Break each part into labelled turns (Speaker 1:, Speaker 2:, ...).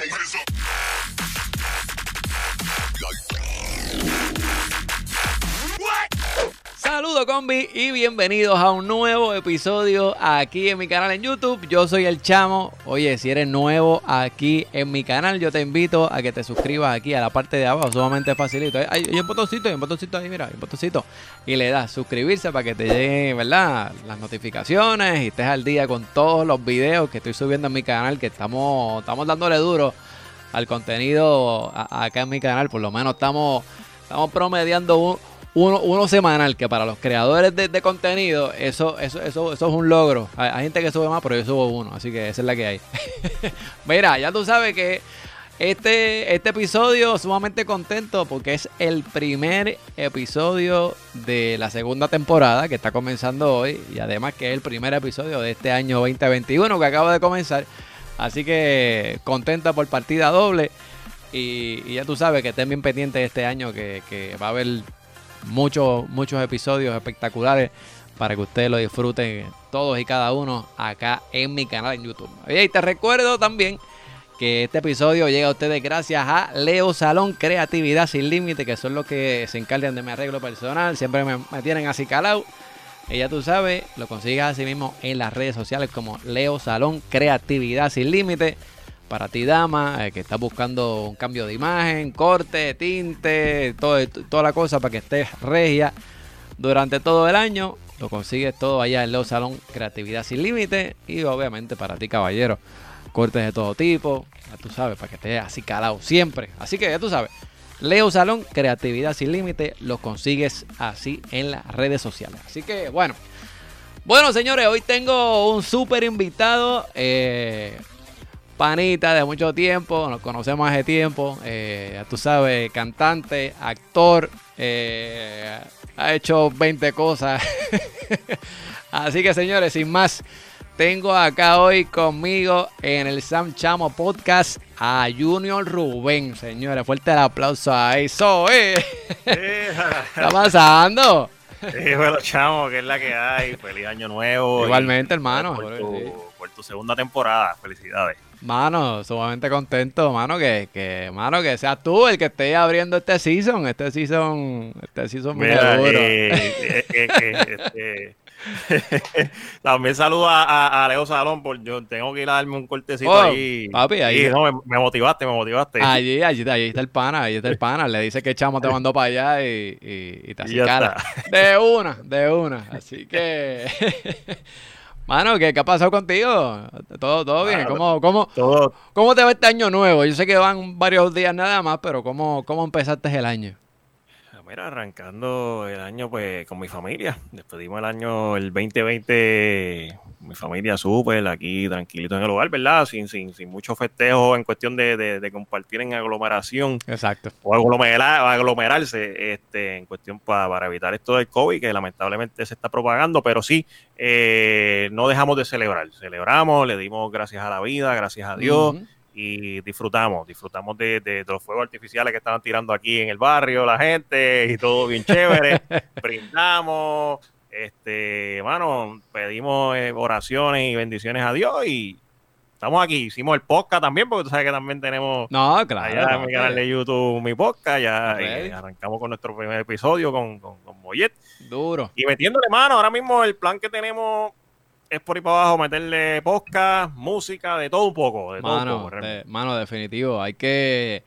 Speaker 1: Check this out. Saludos combi y bienvenidos a un nuevo episodio aquí en mi canal en YouTube. Yo soy el Chamo. Oye, si eres nuevo aquí en mi canal, yo te invito a que te suscribas aquí a la parte de abajo, sumamente facilito. Hay, un botoncito, hay un botoncito ahí, mira, hay un botoncito. Y le das suscribirse para que te lleguen, ¿verdad? Las notificaciones y estés al día con todos los videos que estoy subiendo en mi canal, que estamos, estamos dándole duro al contenido acá en mi canal. Por lo menos estamos, estamos promediando un uno, uno semanal, que para los creadores de, contenido, eso, eso, eso, eso es un logro. Hay, gente que sube más, pero yo subo uno, así que esa es la que hay. Mira, ya tú sabes que este, este episodio sumamente contento porque es el primer episodio de la segunda temporada que está comenzando hoy y además que es el primer episodio de este año 2021 que acaba de comenzar. Así que contenta por partida doble. Y, ya tú sabes que estén bien pendientes este año que, que va a haber muchos, muchos episodios espectaculares para que ustedes lo disfruten todos y cada uno acá en mi canal en YouTube. Y te recuerdo también que este episodio llega a ustedes gracias a Leo Salón Creatividad Sin Límite, que son los que se encargan de mi arreglo personal, siempre me, tienen así calado. Y ya tú sabes, lo consigues así mismo en las redes sociales como Leo Salón Creatividad Sin Límite para ti, dama, eh, que estás buscando un cambio de imagen, corte, tinte, todo, toda la cosa para que estés regia durante todo el año. Lo consigues todo allá en Leo Salón Creatividad Sin Límite. Y obviamente para ti, caballero, cortes de todo tipo. Ya tú sabes, para que estés así calado siempre. Así que ya tú sabes. Leo Salón Creatividad Sin Límite. Lo consigues así en las redes sociales. Así que bueno. Bueno, señores, hoy tengo un súper invitado. Eh, panita de mucho tiempo, nos conocemos hace tiempo, eh, tú sabes, cantante, actor, eh, ha hecho 20 cosas. Así que señores, sin más, tengo acá hoy conmigo en el Sam Chamo Podcast a Junior Rubén, señores, fuerte el aplauso a eso, ¿eh? ¿Qué está pasando?
Speaker 2: Sí, bueno, chamo, que es la que hay. Feliz año nuevo.
Speaker 1: Igualmente, hermano.
Speaker 2: por tu segunda temporada. Felicidades.
Speaker 1: Mano, sumamente contento, mano, que, que, mano, que seas tú el que esté abriendo este season, este season, este season
Speaker 2: Mira, duro. Eh, eh, eh, este, también saludo a, a, Leo Salón, por yo tengo que ir a darme un cortecito oh, ahí.
Speaker 1: Papi, ahí.
Speaker 2: no, me, motivaste, me motivaste.
Speaker 1: Allí, allí, allí está el pana, ahí está el pana. Le dice que chamo te mandó para allá y, y, y te cara. De una, de una. Así que Mano, ¿qué, ¿qué, ha pasado contigo? ¿Todo, todo bien? ¿Cómo, cómo, ¿Cómo te va este año nuevo? Yo sé que van varios días nada más, pero ¿cómo, cómo empezaste el año?
Speaker 2: Mira, arrancando el año pues con mi familia. Despedimos el año, el 2020, mi familia súper, aquí tranquilito en el hogar, ¿verdad? Sin, sin, sin mucho festejo en cuestión de, de, compartir en aglomeración.
Speaker 1: Exacto.
Speaker 2: O aglomerar, aglomerarse, este, en cuestión para, evitar esto del COVID, que lamentablemente se está propagando, pero sí, eh, no dejamos de celebrar. Celebramos, le dimos gracias a la vida, gracias a Dios y disfrutamos, disfrutamos de, los fuegos artificiales que estaban tirando aquí en el barrio la gente y todo bien chévere, brindamos, este, bueno, pedimos eh, oraciones y bendiciones a Dios y estamos aquí, hicimos el podcast también, porque tú sabes que también tenemos
Speaker 1: no, claro,
Speaker 2: allá en mi canal de YouTube mi podcast, ya arrancamos con nuestro primer episodio con, con, con.
Speaker 1: Duro.
Speaker 2: Y metiéndole mano, ahora mismo el plan que tenemos es por ahí para abajo meterle podcast, música, de todo un poco. De
Speaker 1: mano,
Speaker 2: todo un
Speaker 1: poco, mano, definitivo. Hay que,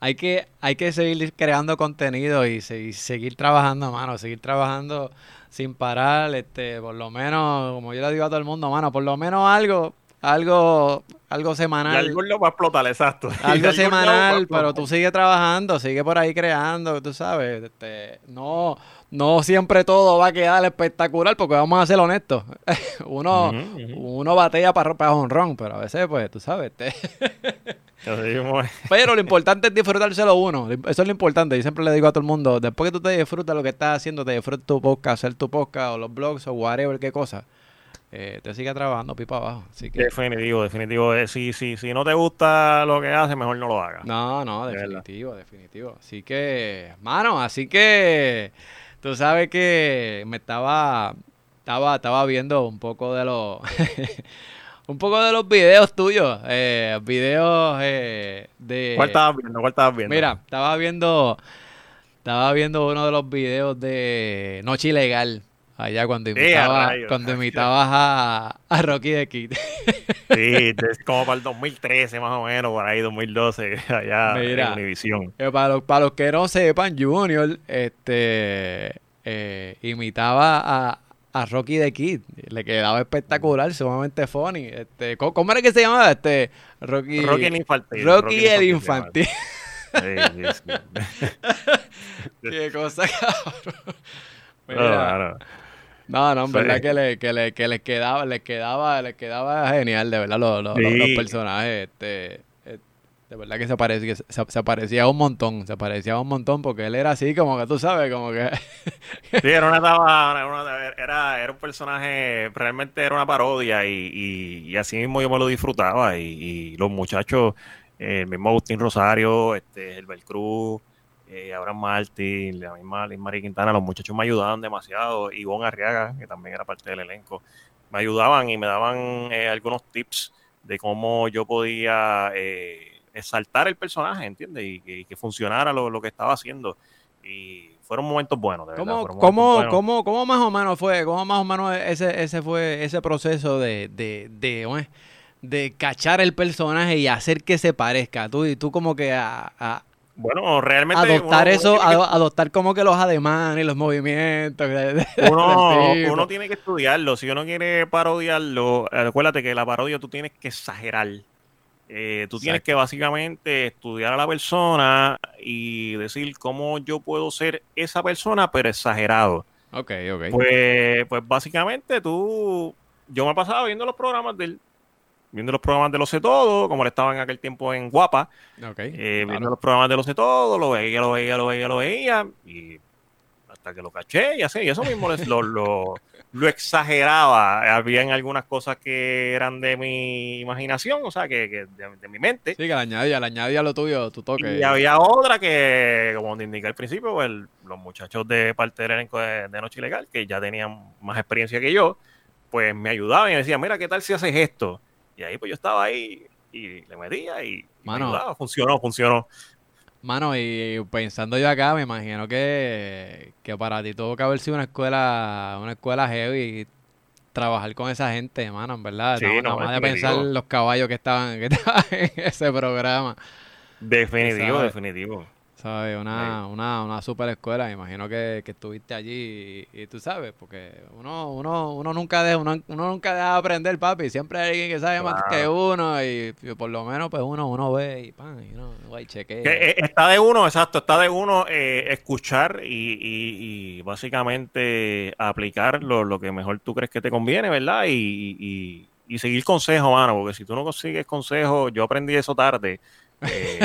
Speaker 1: hay que, hay que seguir creando contenido y, seguir trabajando, mano, seguir trabajando sin parar, este, por lo menos, como yo le digo a todo el mundo, mano, por lo menos algo, algo, algo semanal.
Speaker 2: Y algo lo va a explotar, exacto.
Speaker 1: Algo semanal, pero tú sigues trabajando, sigue por ahí creando, tú sabes, este, no, no siempre todo va a quedar espectacular, porque vamos a ser honestos. uno, uno batea para, para honrón, pero a veces, pues, tú sabes. pero lo importante es disfrutárselo uno. Eso es lo importante. Yo siempre le digo a todo el mundo, después que tú te disfrutas lo que estás haciendo, te disfrutas tu podcast, hacer tu podcast o los blogs o whatever, qué cosa. Eh, te sigue trabajando pipa abajo. Así que...
Speaker 2: Definitivo, definitivo. Eh, si, si, si no te gusta lo que haces, mejor no lo hagas.
Speaker 1: No, no, definitivo, definitivo. Así que, mano, así que Tú sabes que me estaba, estaba, estaba viendo un poco de los, un poco de los videos tuyos, eh, videos eh, de...
Speaker 2: ¿Cuál estabas viendo? ¿Cuál estabas viendo?
Speaker 1: Mira, estaba viendo, estaba viendo uno de los videos de Noche Ilegal, allá cuando
Speaker 2: Sí,
Speaker 1: imitabas,
Speaker 2: a rayos.
Speaker 1: cuando imitabas a, a Rocky de Kid.
Speaker 2: Sí, es como para el 2013 más o menos, por ahí 2012, allá
Speaker 1: Mira.
Speaker 2: en Univision.
Speaker 1: Eh, para, los, para los que no sepan, Junior este, eh, imitaba a, a Rocky the Kid. Le quedaba espectacular, sumamente funny. Este, ¿cómo, cómo era que se llamaba? Este, Rocky,
Speaker 2: Rocky el infantil.
Speaker 1: Rocky el
Speaker 2: se
Speaker 1: infantil.
Speaker 2: llama. Sí, sí, sí.
Speaker 1: Qué cosa, cabrón.
Speaker 2: No,
Speaker 1: Mira,
Speaker 2: claro.
Speaker 1: No, no, en verdad que, le, que, le, que les quedaba, les quedaba, les quedaba genial, de verdad, los, los, los- los
Speaker 2: Sí.
Speaker 1: personajes. Este, eh, de verdad que se parecía, se, se parecía un montón, se parecía un montón porque él era así como que tú sabes, como que...
Speaker 2: Sí, era una etapa- era, una- era, era un personaje, realmente era una parodia y, y, y así mismo yo me lo disfrutaba y, y los muchachos, eh, el mismo Agustín Rosario, este, Herbert Cruz, eh, Abraham Martín, la misma Liz María Quintana, los muchachos me ayudaban demasiado, Ivonne Arriaga, que también era parte del elenco, me ayudaban y me daban eh, algunos tips de cómo yo podía eh, exaltar el personaje, ¿entiendes? Y que, y que funcionara lo, lo que estaba haciendo. Y fueron momentos buenos, de verdad.
Speaker 1: ¿Cómo,
Speaker 2: fueron
Speaker 1: cómo,
Speaker 2: buenos.
Speaker 1: cómo, cómo más o menos fue? ¿Cómo más o menos ese, ese fue ese proceso de, de, de, de cachar el personaje y hacer que se parezca? Tú y tú como que a, a
Speaker 2: Bueno, realmente.
Speaker 1: adoptar
Speaker 2: uno-
Speaker 1: eso,
Speaker 2: uno
Speaker 1: adoptar como que los ademanes los movimientos.
Speaker 2: Uno, uno tiene que estudiarlo. Si uno quiere parodiarlo, acuérdate que la parodia tú tienes que exagerar. Eh, tú tienes que básicamente estudiar a la persona y decir cómo yo puedo ser esa persona, pero exagerado.
Speaker 1: Ok, ok.
Speaker 2: Pues, pues básicamente tú, yo me pasaba viendo los programas del, viendo los programas de Lo Sé Todo, como le estaba en aquel tiempo en Guapa, eh,
Speaker 1: claro.
Speaker 2: viendo los programas de Lo Sé Todo, lo veía, lo veía, lo veía, lo veía, y hasta que lo caché y así, y eso mismo les- lo, lo, lo exageraba. Habían algunas cosas que eran de mi imaginación, o sea, que, que de, de mi mente.
Speaker 1: Sí, que le añadía, le añadía lo tuyo, tu toque.
Speaker 2: Y había otra que, como te indiqué al principio, el- los muchachos de parte del elenco de, de Noche Ilegal, que ya tenían más experiencia que yo, pues me ayudaban y me decían, mira, ¿qué tal si haces esto? Y ahí pues yo estaba ahí y le metía y,
Speaker 1: Mano.
Speaker 2: ayudaba. Funcionó, funcionó.
Speaker 1: Mano, y pensando yo acá, me imagino que, que para ti tuvo que haber sido una escuela, una escuela heavy trabajar con esa gente, mano, en verdad.
Speaker 2: Sí,
Speaker 1: nada,
Speaker 2: no,
Speaker 1: nada más de pensar los caballos que estaban, que estaban en ese programa.
Speaker 2: Definitivo, definitivo.
Speaker 1: ¿Sabes? Una, una, una super escuela, me imagino que, que estuviste allí y, y tú sabes, porque uno, uno, uno nunca deja, uno, uno nunca deja de aprender, papi. Siempre hay alguien que sabe más que uno y, y por lo menos pues uno, uno ve y pan, y uno va y chequea.
Speaker 2: Que, eh, está de uno, exacto, está de uno eh, escuchar y, y- y básicamente aplicar lo, lo que mejor tú crees que te conviene, ¿verdad? Y, y- y seguir consejos, mano, porque si tú no consigues consejos, yo aprendí eso tarde. Eh,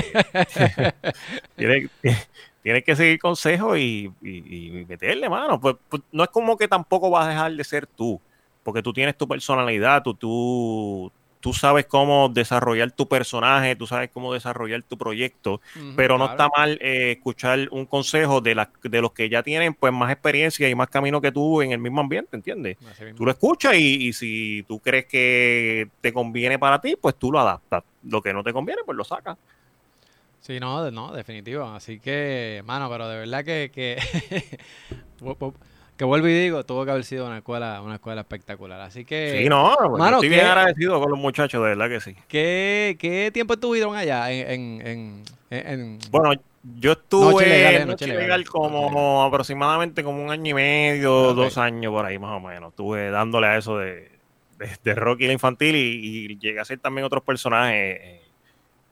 Speaker 2: tienes, que seguir consejos y, y- y meterle, mano. Pues, pues, no es como que tampoco vas a dejar de ser tú, porque tú tienes tu personalidad, tú, tú, tú sabes cómo desarrollar tu personaje, tú sabes cómo desarrollar tu proyecto pero no
Speaker 1: claro.
Speaker 2: está mal eh, escuchar un consejo de, las de los que ya tienen pues más experiencia y más camino que tú en el mismo ambiente, ¿entiendes? Tú lo escuchas y, y si tú crees que te conviene para ti, pues tú lo adaptas. Lo que no te conviene, pues lo sacas.
Speaker 1: Sí, no, no, definitivo. Así que, mano, pero de verdad que, que, que vuelvo y digo, tuvo que haber sido una escuela, una escuela espectacular. Así que,
Speaker 2: sí, no, pues,
Speaker 1: mano,
Speaker 2: estoy bien agradecido con los muchachos, de verdad que sí.
Speaker 1: ¿qué, qué tiempo estuvieron allá en, en, en, en- en-
Speaker 2: Bueno, yo estuve
Speaker 1: Noche eh,
Speaker 2: en
Speaker 1: Noche
Speaker 2: como
Speaker 1: Noche
Speaker 2: aproximadamente como un año y medio, dos años por ahí más o menos. Estuve dándole a eso de, de, de Rocky la infantil y, y llegué a hacer también otros personajes, eh,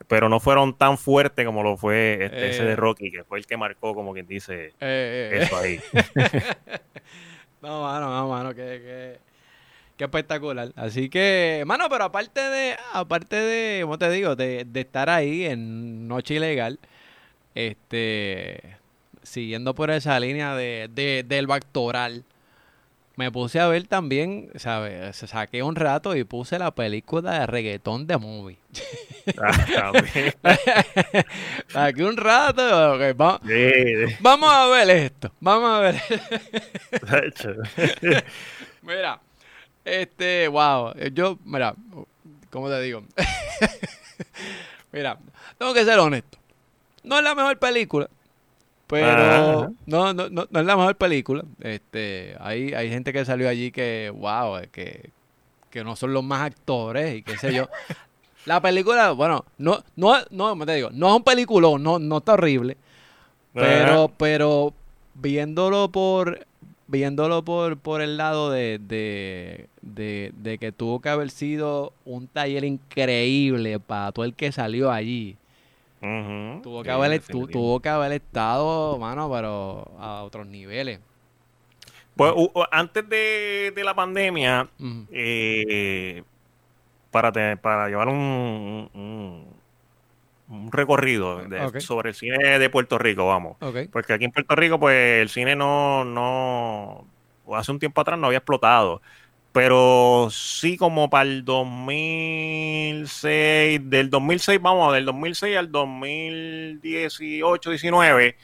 Speaker 2: pero no fueron tan fuertes como lo fue este, ese
Speaker 1: Eh.
Speaker 2: de Rocky, que fue el que marcó, como quien dice,
Speaker 1: eh, eh,
Speaker 2: eso ahí.
Speaker 1: No, mano, no, mano, que, que, que espectacular. Así que, mano, pero aparte de, aparte de, ¿cómo te digo? De, de estar ahí en Noche Ilegal, este, siguiendo por esa línea de, de, del Bactoral, me puse a ver también, ¿sabes? Saqué un rato y puse la película de reggaetón de movie.
Speaker 2: Ah.
Speaker 1: Saqué un rato, ok, va-
Speaker 2: Sí,
Speaker 1: vamos a ver esto, vamos a ver. Mira, este, wow, yo, mira, ¿cómo te digo? Mira, tengo que ser honesto. No es la mejor película, pero no, no, no, no, es la mejor película. Este, hay, hay gente que salió allí que, wow, que, que no son los más actores y qué sé yo. La película, bueno, no, no, no, te digo, no es un peliculón, no, no está horrible. Pero, pero viéndolo por viéndolo por, por el lado de, de, que tuvo que haber sido un taller increíble para todo el que salió allí. Tuvo, que haber, tuvo que haber estado, mano, pero a otros niveles.
Speaker 2: Pues antes de, la pandemia, eh, para, para llevar un, un, recorrido sobre el cine de Puerto Rico, vamos. Porque aquí en Puerto Rico, pues el cine no, no, hace un tiempo atrás no había explotado. Pero sí como para el 2006, del 2006, vamos, del 2006 al 2018, 19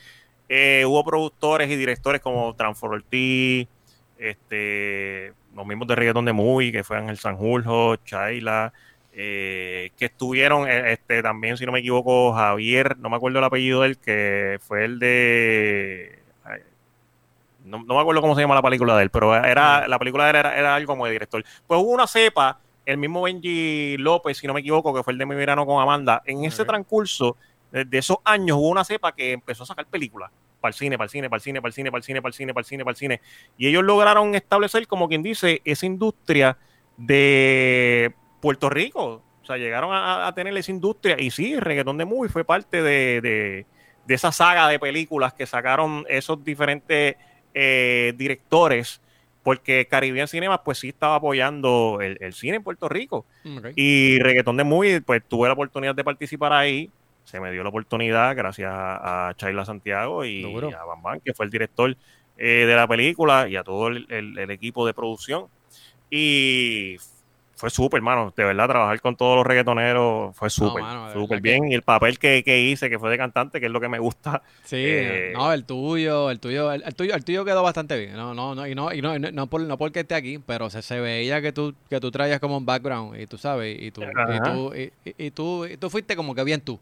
Speaker 2: eh, hubo productores y directores como Transfor Ortiz, este, los mismos de Reggaeton de Movie, que fue Ángel Sanjurjo, Chaila, eh, que estuvieron, eh, este, también, si no me equivoco, Javier, no me acuerdo el apellido de él, que fue el de... no, me acuerdo cómo se llama la película de él, pero era la película de él era, algo como de director. Pues hubo una cepa, el mismo Benji López, si no me equivoco, que fue el de Mi Verano con Amanda, en ese transcurso de esos años hubo una cepa que empezó a sacar películas para el cine, para el cine, para el cine, para el cine, para el cine, para el cine, para el cine, para el cine. Y ellos lograron establecer, como quien dice, esa industria de Puerto Rico. O sea, llegaron a, tener esa industria. Y sí, Reggaetón de Movie fue parte de, esa saga de películas que sacaron esos diferentes eh, directores porque Caribbean Cinema pues sí estaba apoyando el, cine en Puerto Rico. Y Reggaetón de Movie, pues tuve la oportunidad de participar ahí se me dio la oportunidad gracias a, Chayla Santiago y a Bambán, que fue el director eh, de la película, y a todo el, equipo de producción. Y fue súper, hermano. De verdad, trabajar con todos los reggaetoneros fue súper, súper bien. Y el papel que, hice, que fue de cantante, que es lo que me gusta.
Speaker 1: Sí, eh, no, el tuyo, el tuyo, el, tuyo, el tuyo quedó bastante bien. No, no, no, y no, y no, no, por, no porque esté aquí, pero se, se veía que tú, que tú traías como un background, y tú sabes, y tú, y tú, y, tú, y tú fuiste como que bien tú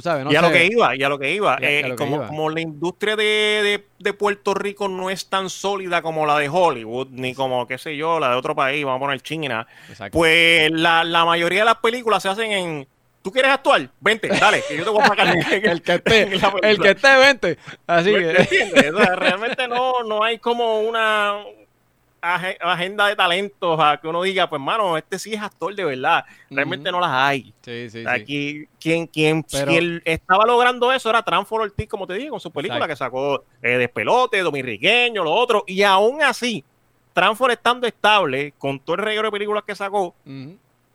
Speaker 1: sabes,
Speaker 2: y a lo que iba, y a lo que iba. Eh, como, como la industria de, Puerto Rico no es tan sólida como la de Hollywood, ni como, qué sé yo, la de otro país, vamos a poner China, pues la, mayoría de las películas se hacen en ¿Tú quieres actuar? Vente, dale, que yo te voy a sacar
Speaker 1: el que esté, el que esté, vente. Así
Speaker 2: que. realmente no, no hay como una, agenda de talentos a que uno diga, pues mano, este sí es actor de verdad. Realmente no las hay. Aquí, quien, quien, estaba logrando eso era Transfor Ortiz, como te digo, con su película que sacó eh, Despelote, Dominriqueño, lo otro. Y aún así, Transfor estando estable, con todo el reguero de películas que sacó,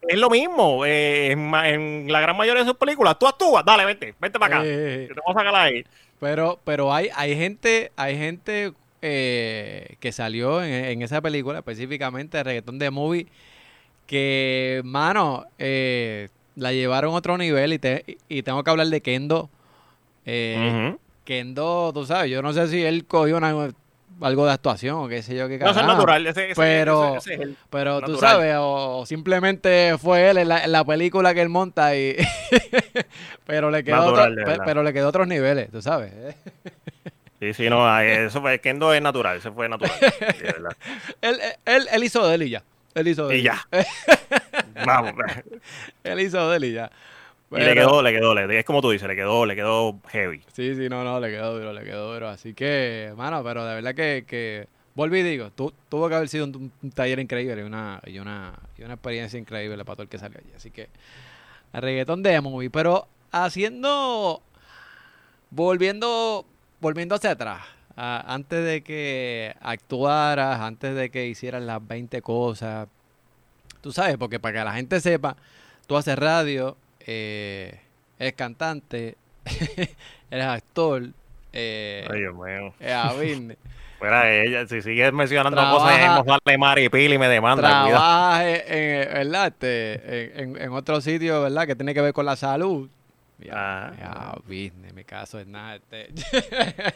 Speaker 2: es lo mismo. Eh, en, la gran mayoría de sus películas, tú actúas, dale, vente, vente para acá. Eh, te voy a sacar ahí.
Speaker 1: Pero, pero hay, hay gente, hay gente eh, que salió en, esa película, específicamente de Reggaetón de Movie, que, mano, eh, la llevaron a otro nivel y, te, y tengo que hablar de Kendo. Eh, Kendo, tú sabes, yo no sé si él cogió algo de actuación o qué sé yo qué
Speaker 2: No, es natural,
Speaker 1: pero, pero tú sabes, o, simplemente fue él en la, película que él monta y pero le quedó pero le quedó otros niveles, tú sabes.
Speaker 2: Sí, sí, no, eso fue, Kendo es natural, eso fue natural.
Speaker 1: él, él, él, hizo de él y ya. Él hizo de
Speaker 2: él. Y ya. Vamos.
Speaker 1: él hizo de él y ya.
Speaker 2: y le quedó, le quedó, le, es como tú dices, le quedó, le quedó heavy.
Speaker 1: Sí, sí, no, no, le quedó duro, le quedó duro. Así que, mano, pero de verdad que, que volví y digo, tuvo que haber sido un, taller increíble y una, y una, y una experiencia increíble para todo el que salió allí. Así que, reggaetón de movie, pero haciendo, volviendo volviendo hacia atrás, antes de que actuaras, antes de que hicieras las 20 cosas, tú sabes, porque para que la gente sepa, tú haces radio, eh, eres cantante, eres actor, eh,
Speaker 2: Ay, Dios mío.
Speaker 1: eres
Speaker 2: Fuera ella, si sigues mencionando cosas, vale Maripil y me demanda.
Speaker 1: Trabajas en. Este, en, en, otro sitio, ¿verdad? Que tiene que ver con la salud. Ya, ah. business, mi caso es nada. Este.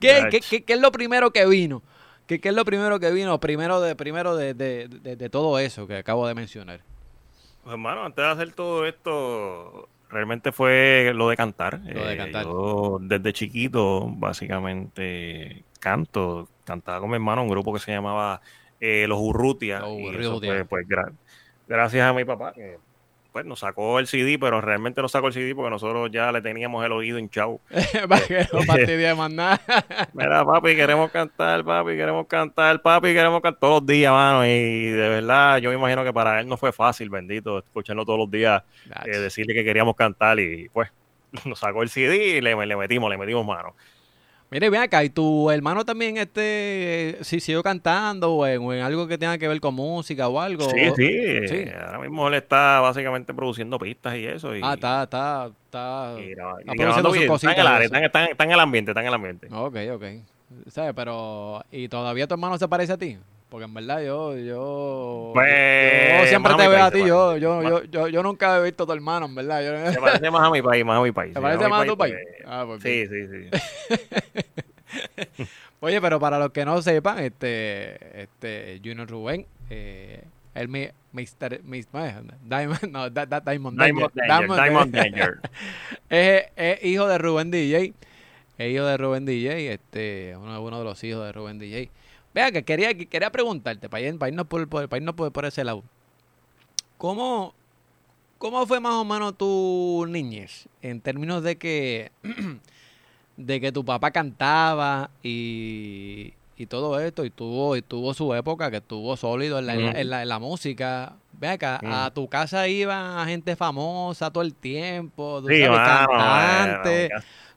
Speaker 1: ¿Qué, qué, qué, es lo primero que vino? ¿Qué, ¿Qué, es lo primero que vino primero de primero de, de, de, todo eso que acabo de mencionar?
Speaker 2: Pues hermano, antes de hacer todo esto, realmente fue lo de cantar.
Speaker 1: Lo de
Speaker 2: Eh,
Speaker 1: cantar.
Speaker 2: yo desde chiquito, básicamente, canto. Cantaba con mi hermano en un grupo que se llamaba eh, Los Urrutia.
Speaker 1: Los Urrutia.
Speaker 2: fue, pues, gra- gracias a mi papá, que pues nos sacó el CD, pero realmente no sacó el CD porque nosotros ya le teníamos el oído hinchado.
Speaker 1: Para que no fastidie más nada.
Speaker 2: Mira, papi, queremos cantar, papi, queremos cantar, papi, queremos cantar todos los días, mano. Y de verdad, yo me imagino que para él no fue fácil, bendito, escucharlo todos los días, eh, decirle que queríamos cantar y pues nos sacó el CD y le, le metimos, le metimos mano.
Speaker 1: Mire, ven acá, ¿y tu hermano también este, si siguió cantando o en, o en algo que tenga que ver con música o algo?
Speaker 2: Sí, sí,
Speaker 1: Sí.
Speaker 2: ahora mismo él está básicamente produciendo pistas y eso. Y,
Speaker 1: Ah, está, está, está.
Speaker 2: y graba- y
Speaker 1: está
Speaker 2: grabando
Speaker 1: produciendo sus
Speaker 2: bien.
Speaker 1: cositas
Speaker 2: Está en, el en- ambiente, está en el ambiente.
Speaker 1: Ok, ok. ¿Sabes? Pero, ¿y todavía tu hermano se parece a ti? Porque en verdad yo, yo,
Speaker 2: Pues,
Speaker 1: yo siempre te veo a ti, yo, yo, yo, yo, yo nunca he visto a tu hermano, en verdad. Yo-
Speaker 2: Se parece más a mi país, más a mi país.
Speaker 1: ¿Te parece más a tu país? Ah, pues
Speaker 2: sí, sí, sí.
Speaker 1: Oye, pero para los que no sepan, este, este, Junior Rubén, eh, el mi, Mr. Diamond, no, Diamond
Speaker 2: Diamond
Speaker 1: Danger.
Speaker 2: Danger,
Speaker 1: Diamond. Danger. es, es hijo de Rubén DJ. Es hijo de Rubén DJ, este, uno, uno de los hijos de Rubén DJ. Vea que quería, que quería preguntarte, para, ir- para irnos, por, por- para irnos por, por ese lado. ¿Cómo, ¿Cómo fue más o menos tu niñez? En términos de que, de que tu papá cantaba y, y todo esto, y tuvo, y tuvo su época que estuvo sólido en la, en la- en la- en la música. Ve acá, a
Speaker 2: Ujú.
Speaker 1: tu casa iba gente famosa todo el tiempo, tú
Speaker 2: Sí,
Speaker 1: sabes,
Speaker 2: mano,
Speaker 1: cantantes.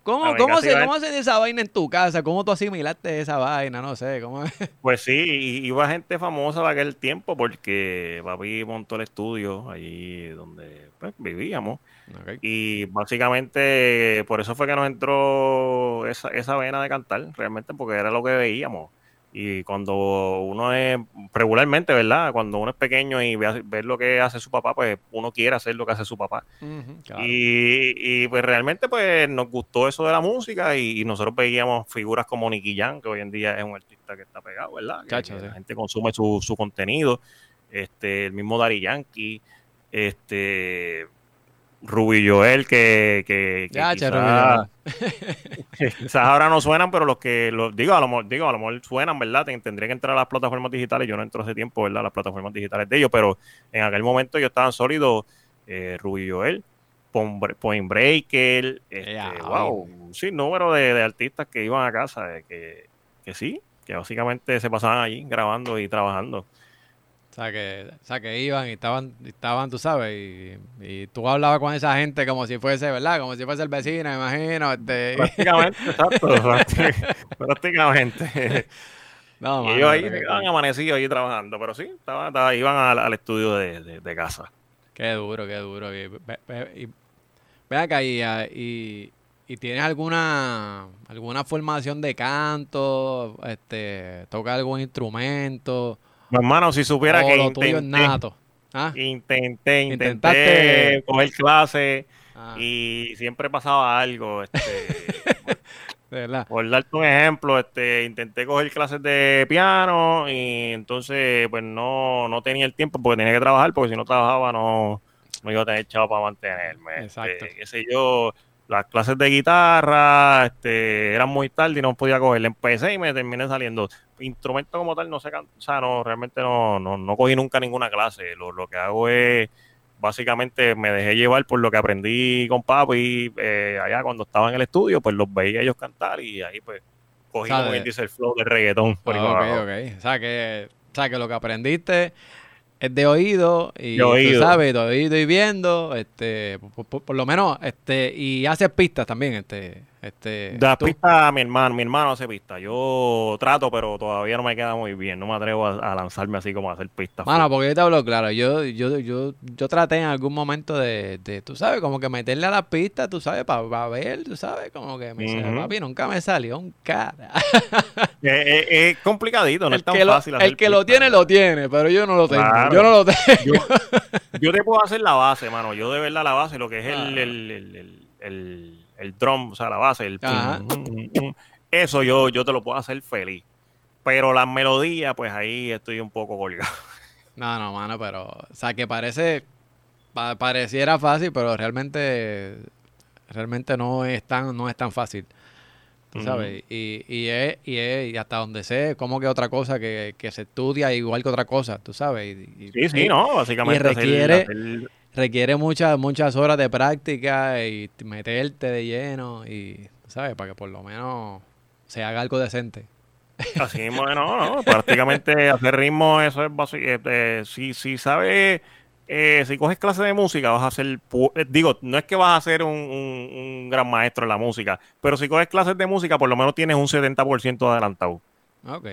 Speaker 1: ¿Cómo, cómo, se, ¿Cómo se esa vaina en tu casa? ¿Cómo tú asimilaste esa vaina? No sé, ¿cómo
Speaker 2: Pues sí, iba gente famosa de aquel tiempo porque papi montó el estudio allí donde pues, vivíamos y básicamente por eso fue que nos entró esa, esa vena de cantar, realmente porque era lo que veíamos. Y cuando uno es, regularmente, ¿verdad? Cuando uno es pequeño y ve, lo que hace su papá, pues uno quiere hacer lo que hace su papá.
Speaker 1: Claro.
Speaker 2: Y, y, pues realmente pues nos gustó eso de la música y, y nosotros veíamos figuras como Nicky Jam, que hoy en día es un artista que está pegado, ¿verdad? Que,
Speaker 1: Chacho,
Speaker 2: que
Speaker 1: sí.
Speaker 2: la gente consume su, su contenido. Este, el mismo Dari Yankee, este Ruby Joel, que, que, que quizás- ahora no suenan, pero los que los digo, a lo mejor, digo, a lo mejor suenan, ¿verdad? Ten- Tendría que entrar a las plataformas digitales. Yo no entro hace tiempo, ¿verdad? A las plataformas digitales de ellos, pero en aquel momento ellos estaban sólidos, eh, Ruby Joel, Point Bre- Point Breaker, este, wow, un sinnúmero de, de artistas que iban a casa, eh, que, que sí, que básicamente se pasaban allí grabando y trabajando.
Speaker 1: O sea, que, o sea, que iban y estaban, y estaban tú sabes, y, y tú hablabas con esa gente como si fuese, ¿verdad? Como si fuese el vecino, me imagino. Este...
Speaker 2: Prácticamente, exacto, prácti- prácticamente.
Speaker 1: No,
Speaker 2: Y ellos ahí
Speaker 1: cool.
Speaker 2: amanecidos ahí trabajando, pero sí, estaban, estaban- iban al, al estudio de, de- de casa.
Speaker 1: Qué duro, qué duro. Y, ve, ve- y- acá, y, ah, y, y tienes alguna alguna formación de canto, este, toca algún instrumento,
Speaker 2: hermano, si supiera
Speaker 1: o
Speaker 2: que
Speaker 1: tuyo es
Speaker 2: intenté,
Speaker 1: nato. ¿Ah?
Speaker 2: intenté, intenté coger clases
Speaker 1: Ah,
Speaker 2: y siempre pasaba algo. Este,
Speaker 1: de verdad.
Speaker 2: por darte un ejemplo, este, intenté coger clases de piano y entonces pues no, no tenía el tiempo porque tenía que trabajar, porque si no trabajaba no, no iba a tener chavo para mantenerme.
Speaker 1: Exacto.
Speaker 2: Este, qué sé yo, las clases de guitarra este, eran muy tarde y no podía coger. Empecé y me terminé saliendo. Instrumento como tal no sé, o sea, no, realmente no, no, no cogí nunca ninguna clase. Lo, lo que hago es básicamente me dejé llevar por lo que aprendí con papi eh, allá cuando estaba en el estudio, pues los veía ellos cantar y ahí pues cogí
Speaker 1: sea,
Speaker 2: como dice el flow del reggaetón por
Speaker 1: Ah. O sea, que, o sea, que lo que aprendiste es de oído y
Speaker 2: oído.
Speaker 1: tú sabes, de oído y viendo, este, por, por- por lo menos, este, y haces pistas también, este, este.
Speaker 2: Das pistas a mi hermano, mi hermano hace pistas. Yo trato, pero todavía no me queda muy bien. No me atrevo a, a lanzarme así como a hacer pistas.
Speaker 1: Mano, porque yo te hablo claro, yo, yo, yo, yo traté en algún momento de, de, tú sabes, como que meterle a las pistas, tú sabes, para ver, tú sabes, como que me dice, papi, nunca me salió un cara.
Speaker 2: Es, es- es complicadito, no
Speaker 1: el
Speaker 2: es tan
Speaker 1: que, lo,
Speaker 2: fácil hacer
Speaker 1: el que lo tiene, lo tiene, pero yo no lo tengo,
Speaker 2: Claro.
Speaker 1: yo no lo tengo.
Speaker 2: Yo, yo te puedo hacer la base, mano. Yo de verdad la base, lo que es el, el, el, el, el- drum, o sea, la base, el pum, pum, eso yo, yo te lo puedo hacer feliz. Pero las melodías, pues ahí estoy un poco colgado.
Speaker 1: No, no, mano, pero, o sea, que parece, pareciera fácil, pero realmente realmente no es tan, no es tan fácil. Tú sabes, y, y, es, y, es, y hasta donde sé, como que otra cosa que, que se estudia igual que otra cosa, tú sabes. Y,
Speaker 2: sí, sí, no, básicamente.
Speaker 1: Y requiere, requiere muchas, muchas horas de práctica y meterte de lleno y, ¿sabes? Para que por lo menos se haga algo decente.
Speaker 2: Así, bueno, no, prácticamente hacer ritmo, eso es básico. Eh, si, si sabes eh, si coges clase de música, vas a ser, eh, digo, no es que vas a ser un, gran maestro en la música, pero si coges clases de música, por lo menos tienes un 70% adelantado.
Speaker 1: Ok,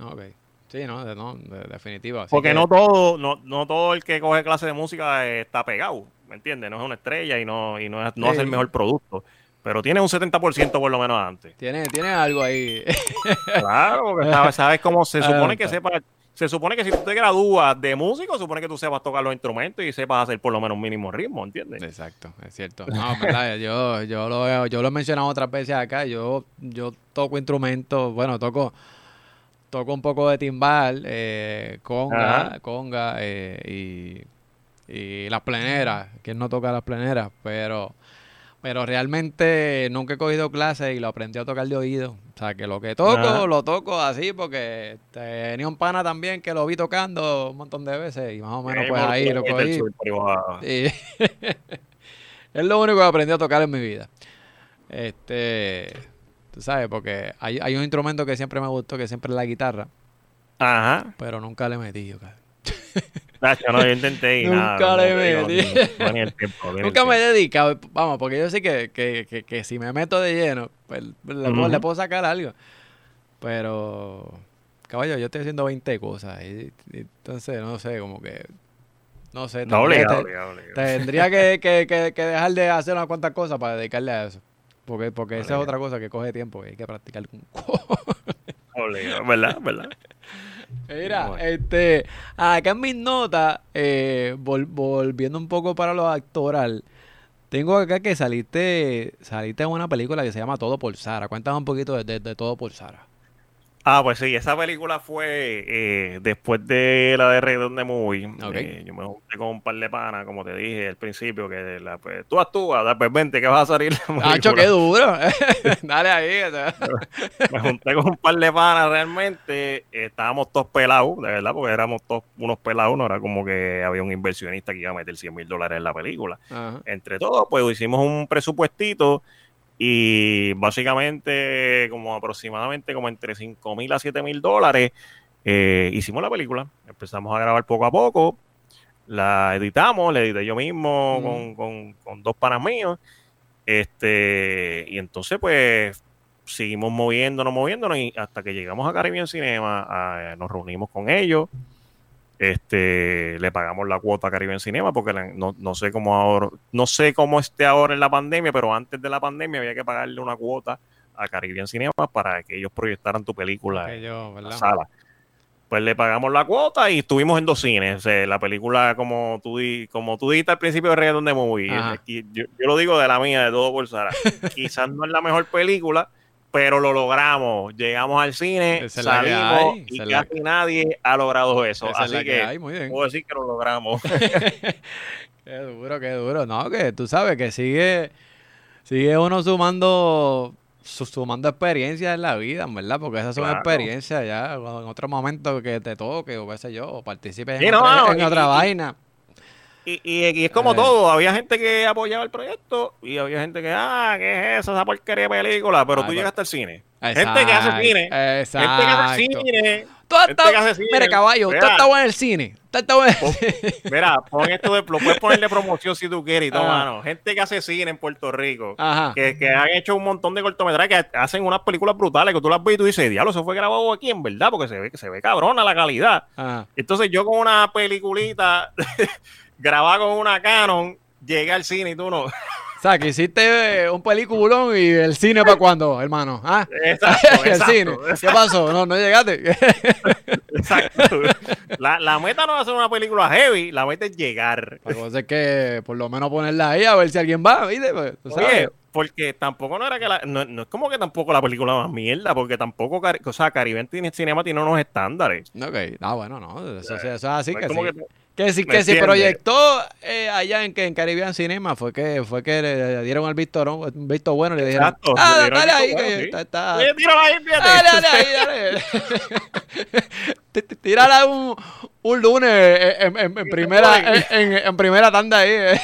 Speaker 1: ok. Sí, no, no definitivo.
Speaker 2: Porque no todo no, no todo el que coge clases de música está pegado, ¿me entiendes? No es una estrella y no, y no, es, no hace el mejor producto. Pero tiene un 70% por lo menos antes.
Speaker 1: Tiene, tiene algo ahí.
Speaker 2: claro, porque sabes, sabes cómo se supone que sepa se supone que si tú te gradúas de músico, se supone que tú sepas tocar los instrumentos y sepas hacer por lo menos un mínimo ritmo, ¿entiendes?
Speaker 1: Exacto, es cierto. No, verdad, yo, yo, lo, yo lo he mencionado otras veces acá, yo, yo toco instrumentos, bueno, toco toco un poco de timbal, eh, conga, conga eh, y, y las pleneras, quien no toca las pleneras, pero pero realmente nunca he cogido clases y lo aprendí a tocar de oído. O sea, que lo que toco, lo toco así porque tenía un pana también que lo vi tocando un montón de veces y más o menos pues ahí lo cogí. es lo único que aprendí a tocar en mi vida. Este, tú sabes, porque hay, hay un instrumento que siempre me gustó, que siempre es la guitarra. Ajá. Pero nunca le metí, yo,
Speaker 2: Nacho, no, yo intenté y nada. Nunca le
Speaker 1: metí. Nunca me he dedicado. Vamos, porque yo sé que, que, que, si me meto de lleno, pues le, puedo, sacar algo. Pero, caballo, yo estoy haciendo 20 cosas. Y, entonces, no sé, como que. No sé. No, Tendría que, que, que, dejar de hacer unas cuantas cosas para dedicarle a eso. Porque, porque esa es otra cosa que coge tiempo y hay que practicar.
Speaker 2: ¿verdad? ¿verdad?
Speaker 1: Mira, este, acá en mis notas, eh, volviendo un poco para lo actoral, tengo acá que saliste, saliste en una película que se llama Todo por Sara. Cuéntame un poquito de Todo por Sara.
Speaker 2: Ah, pues sí, esa película fue eh, después de la de Redon de Movie. Eh, yo me junté con un par de panas, como te dije al principio, que la, pues, tú actúas, pues vente que vas a salir.
Speaker 1: Nacho, qué duro. Dale ahí.
Speaker 2: me junté con un par de panas realmente. Estábamos todos pelados, de verdad, porque éramos todos unos pelados. No era como que había un inversionista que iba a meter 100 mil dólares en la película. Entre todos, pues hicimos un presupuestito y básicamente como aproximadamente como entre 5 mil a 7 mil dólares eh, hicimos la película, empezamos a grabar poco a poco, la editamos, la edité yo mismo con, con, dos panas míos, este, y entonces pues seguimos moviéndonos, moviéndonos y hasta que llegamos a Caribbean Cinema, nos reunimos con ellos, este le pagamos la cuota a Caribe en Cinema porque no, no, sé cómo ahora no sé cómo esté ahora en la pandemia pero antes de la pandemia había que pagarle una cuota a Caribe en Cinema para que ellos proyectaran tu película en la sala. Pues le pagamos la cuota y estuvimos en dos cines la película como tú como tú dijiste al principio de Reggaeton de Movie yo, yo, lo digo de la mía de todo por Sara quizás no es la mejor película pero lo logramos. Llegamos al cine, salimos y casi nadie ha logrado eso. Así que, puedo decir que lo logramos.
Speaker 1: qué duro, qué duro. No, que tú sabes que sigue, sigue uno sumando sumando experiencias en la vida, ¿verdad? Porque esas son experiencias ya en otro momento que te toque o qué sé yo, o participes en, otra, vaina.
Speaker 2: Y, y, es como todo, había gente que apoyaba el proyecto y había gente que, ah, ¿qué es eso? Esa porquería de película, pero tú llegaste al cine. gente que hace cine. Exacto. Gente que hace cine.
Speaker 1: Tú estás, mire, caballo, tú estás en el cine. Tú estás
Speaker 2: Mira, pon esto de, lo puedes poner de promoción si tú quieres y todo, mano. Gente que hace cine en Puerto Rico, Que, que han hecho un montón de cortometrajes, que hacen unas películas brutales, que tú las ves y tú dices, diablo, eso fue grabado aquí, en verdad, porque se ve, se ve cabrona la calidad. Entonces yo con una peliculita grabar con una Canon, llegué al cine y tú no.
Speaker 1: O sea, que hiciste eh, un peliculón y el cine para cuándo, hermano. ¿Ah?
Speaker 2: Exacto, el cine.
Speaker 1: ¿Qué pasó? No, no llegaste.
Speaker 2: exacto. La, la, meta no es hacer una película heavy, la meta es llegar.
Speaker 1: La cosa es que por lo menos ponerla ahí a ver si alguien va, ¿viste? Pues,
Speaker 2: Oye, porque tampoco no era que la, no, no, es como que tampoco la película más mierda, porque tampoco, o sea, Caribe Cinema tiene unos estándares.
Speaker 1: Ok, ah, bueno, no, eso, eso es así que, sí. Que si, que si proyectó eh, allá en, en Caribbean Cinema fue que fue que le dieron al visto, ¿no? un visto bueno le dijeron, Exacto, ah, dale ahí, que está, está. Oye, tírala ahí, fíjate. Dale, dale ahí, dale. tírala un, un lunes en, en, en primera, en, primera tanda ahí. Eh.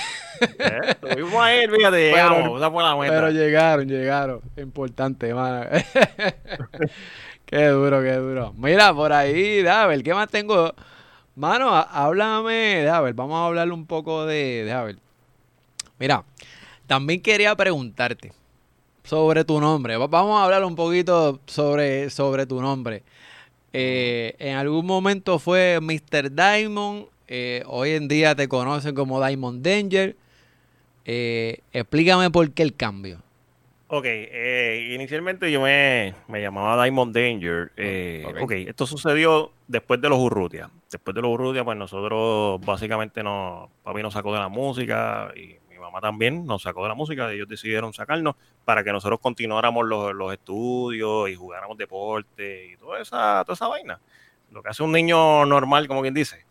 Speaker 2: Estuvimos ahí, fíjate, llegamos, la meta.
Speaker 1: Pero llegaron, llegaron. Importante, mano. qué duro, qué duro. Mira, por ahí, David, ¿qué más tengo? Mano, háblame, a ver, vamos a hablar un poco de, ver. Mira, también quería preguntarte sobre tu nombre. Vamos a hablar un poquito sobre, sobre tu nombre. Eh, en algún momento fue Mr. Diamond, eh, hoy en día te conocen como Diamond Danger. Eh, explícame por qué el cambio.
Speaker 2: Ok, eh, inicialmente yo me, llamaba Diamond Danger. Eh, ok, esto sucedió después de los Urrutia. Después de los Urrutia, pues nosotros básicamente nos, papi nos sacó de la música y mi mamá también nos sacó de la música. Ellos decidieron sacarnos para que nosotros continuáramos los, estudios y jugáramos deporte y toda esa, toda esa vaina. Lo que hace un niño normal, como quien dice.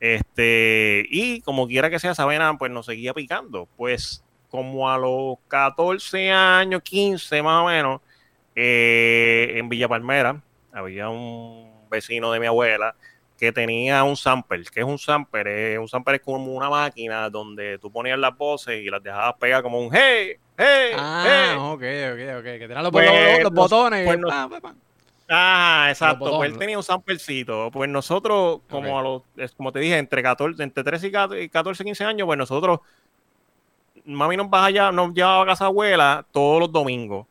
Speaker 2: Este, y como quiera que sea, esa vaina, pues nos seguía picando. Pues como a los 14 años, 15 más o menos, eh, en Villa Palmera, había un vecino de mi abuela que tenía un sample. que es un sample? un sample es como una máquina donde tú ponías las voces y las dejabas pegar como un hey, hey,
Speaker 1: ah, ok, ok, ok, que tenían los, pues, botones. Pues,
Speaker 2: ah, ah, exacto. Pues él tenía un samplecito. Pues nosotros, como a los, como te dije, entre 14, entre 13 y 14, 15 años, pues nosotros mami nos, allá, nos llevaba a casa abuela todos los domingos.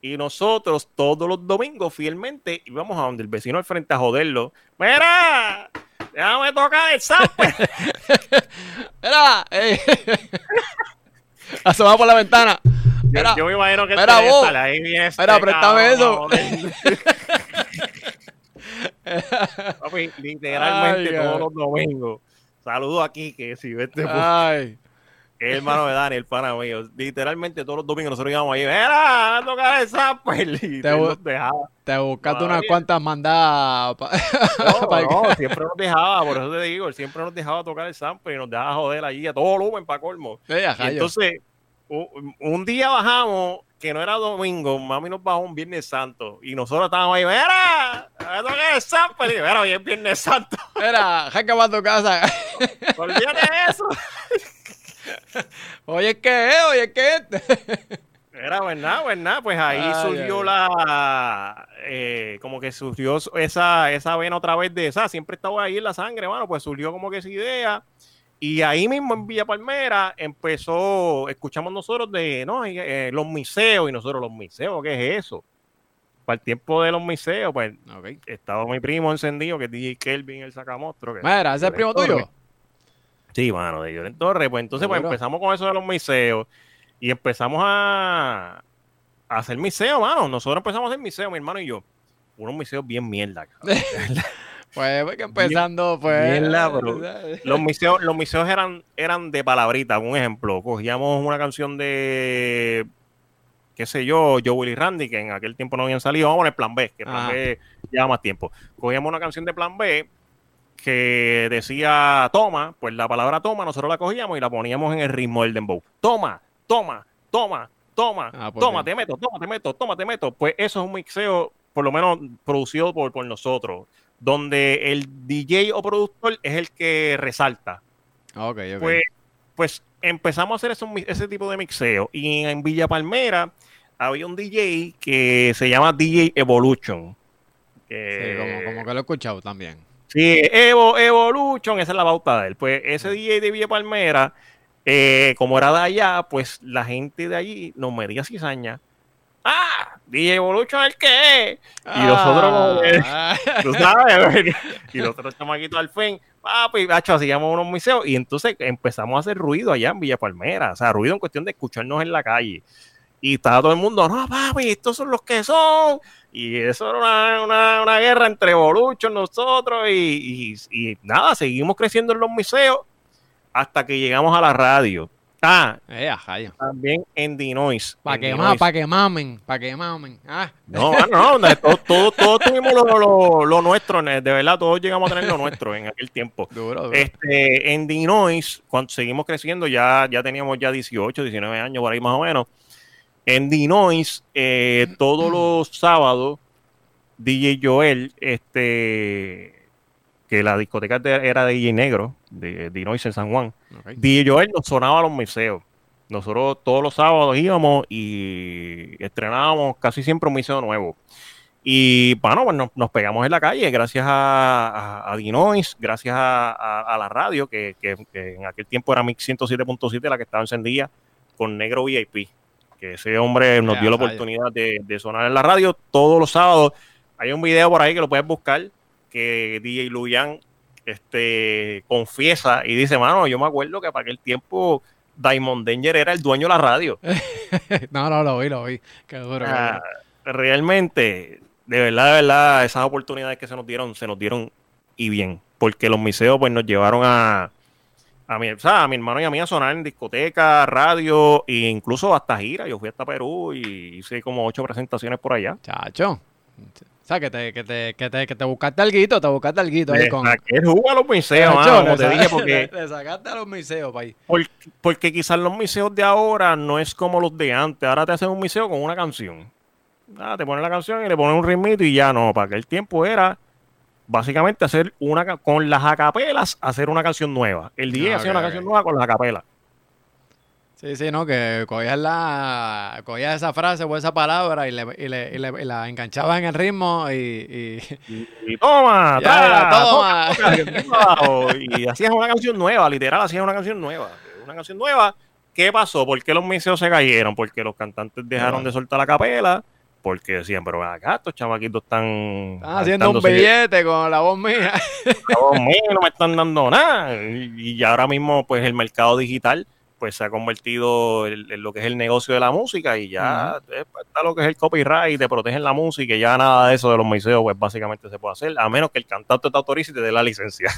Speaker 2: Y nosotros todos los domingos fielmente íbamos a donde el vecino al frente a joderlo. ¡Mira! ¡Déjame tocar el sample!
Speaker 1: ¡Mira! Asomado por la ventana.
Speaker 2: Mira, yo, me imagino que
Speaker 1: espera, vos. ahí viene este préstame eso.
Speaker 2: Papi, literalmente todos los domingos. Saludo aquí que si ves este Es hermano de Dani, el pana mío. Literalmente todos los domingos nosotros íbamos ahí, ¡Mira! ¡A tocar el sample! Y
Speaker 1: te, te buscaste unas cuantas mandadas.
Speaker 2: No, no, siempre nos dejaba, por eso te digo, él siempre nos dejaba tocar el sample y nos dejaba joder allí a todo volumen para colmo. entonces, un, día bajamos, que no era domingo, mami nos bajó un Viernes Santo y nosotros estábamos ahí, ¡Mira! ¡A tocar el sample! Y mira, hoy es Viernes Santo.
Speaker 1: Mira, jaca para tu casa.
Speaker 2: Olvídate eso.
Speaker 1: Oye, ¿qué es? Oye, ¿qué es?
Speaker 2: Era verdad, verdad, pues ahí surgió la, eh, como que surgió esa, esa vena otra vez de esa, siempre estaba ahí en la sangre, mano, pues surgió como que esa idea. Y ahí mismo en Villa Palmera empezó, escuchamos nosotros de, no, eh, los miseos, y nosotros, los miseos, ¿qué es eso? Para el tiempo de los miseos, pues estaba mi primo encendido, que es DJ Kelvin, el sacamostro.
Speaker 1: Mira, ¿ese es el primo tuyo?
Speaker 2: Sí, mano, de Lloren Torres. Pues entonces pues empezamos con eso de los miseos y empezamos a, a hacer miseos, mano. Nosotros empezamos a hacer miseos, mi hermano y yo. Unos miseos bien mierda,
Speaker 1: Pues, pues empezando, pues. Mierda,
Speaker 2: los miseos, los miseos eran, eran de palabrita. Un ejemplo, cogíamos una canción de qué sé yo, Joe Willy Randy, que en aquel tiempo no habían salido, vamos a poner Plan B, que Plan B lleva más tiempo. Cogíamos una canción de Plan B que decía toma, pues la palabra toma nosotros la cogíamos y la poníamos en el ritmo del dembow. Toma, toma, toma, toma, ah, pues toma, te meto, toma, te meto, toma, te meto. Pues eso es un mixeo, por lo menos producido por, por nosotros, donde el DJ o productor es el que resalta.
Speaker 1: Okay,
Speaker 2: Pues, pues empezamos a hacer ese tipo de mixeo. Y en Villa Palmera había un DJ que se llama DJ Evolution.
Speaker 1: sí, como, como que lo he escuchado también.
Speaker 2: Sí, Evo, Evolution, esa es la bauta de él. Pues ese DJ de Villa Palmera, eh, como era de allá, pues la gente de allí nos medía cizaña. ¡Ah! DJ Evolution el que Y nosotros, ah. tú sabes, y nosotros chamaquitos al fin, papi, hacho, hacíamos unos museos y entonces empezamos a hacer ruido allá en Villa Palmera, o sea, ruido en cuestión de escucharnos en la calle. Y estaba todo el mundo, no, papi, estos son los que son. Y eso era una, una, guerra entre Boluchos, nosotros, y, y, nada, seguimos creciendo en los museos hasta que llegamos a la radio. Ah,
Speaker 1: Eh,
Speaker 2: también en Dinois.
Speaker 1: Para que, ma- pa' que mamen, para que mamen. Ah,
Speaker 2: No, ah, no, no, todos todo, todo tuvimos lo, lo- lo nuestro, de verdad, todos llegamos a tener lo nuestro en aquel tiempo.
Speaker 1: duro, duro.
Speaker 2: Este, en Dinois, cuando seguimos creciendo, ya, ya teníamos ya 18, 19 años por ahí más o menos. En Dinois, eh, todos los sábados, DJ Joel, este, que la discoteca era de DJ Negro, de Dinois en San Juan. DJ Joel nos sonaba a los museos. Nosotros todos los sábados íbamos y estrenábamos casi siempre un museo nuevo. Y bueno, pues nos, nos pegamos en la calle gracias a, a, a Dinois, gracias a, a- a la radio, que, que- que en aquel tiempo era Mix 107.7 la que estaba encendida con Negro VIP. Que ese hombre nos dio la oportunidad de, de sonar en la radio todos los sábados. Hay un video por ahí que lo puedes buscar que DJ Luyan este, confiesa y dice, mano, yo me acuerdo que para aquel tiempo Diamond Danger era el dueño de la radio.
Speaker 1: no, no, lo vi, lo vi. Qué duro.
Speaker 2: Ah, realmente, de verdad, de verdad, esas oportunidades que se nos dieron, se nos dieron y bien, porque los museos pues nos llevaron a, a, mi, o sea, a mi hermano y a mí a sonar en discoteca, radio e incluso hasta gira. Yo fui hasta Perú y hice como ocho presentaciones por allá.
Speaker 1: Chacho. O sea, que te, que te, que te, que te buscaste alguito, te buscaste alguito ahí con...
Speaker 2: saqué el jugo a los museos, mano, como te
Speaker 1: sa-
Speaker 2: dije, porque
Speaker 1: le, le sacaste a los museos, país.
Speaker 2: Por- porque quizás los museos de ahora no es como los de antes. Ahora te hacen un museo con una canción. Ah, te ponen la canción y le ponen un ritmito y ya no. Para aquel tiempo era básicamente hacer una con las acapelas, hacer una canción nueva. El DJ
Speaker 1: Ah,
Speaker 2: hacía una canción nueva con las acapelas.
Speaker 1: Sí, sí, no, que cogías la, cogías esa frase o esa palabra y, le, y, le- y le- y la enganchabas en el ritmo y, y-
Speaker 2: toma,
Speaker 1: Ya, toma.
Speaker 2: toca, y hacías una canción nueva, literal, hacías una canción nueva. Una canción nueva. ¿Qué pasó? ¿Por qué los museos se cayeron? Porque los cantantes dejaron de soltar la capela. Porque decían, pero acá, estos chamaquitos están.
Speaker 1: haciendo un billete con la voz mía.
Speaker 2: Dios mío, no me están dando nada. Y, y ahora mismo, pues el mercado digital pues se ha convertido en, en lo que es el negocio de la música y ya eh, está lo que es el copyright, te protegen la música y ya nada de eso de los museos pues básicamente se puede hacer, a menos que el cantante te autorice y te dé la licencia.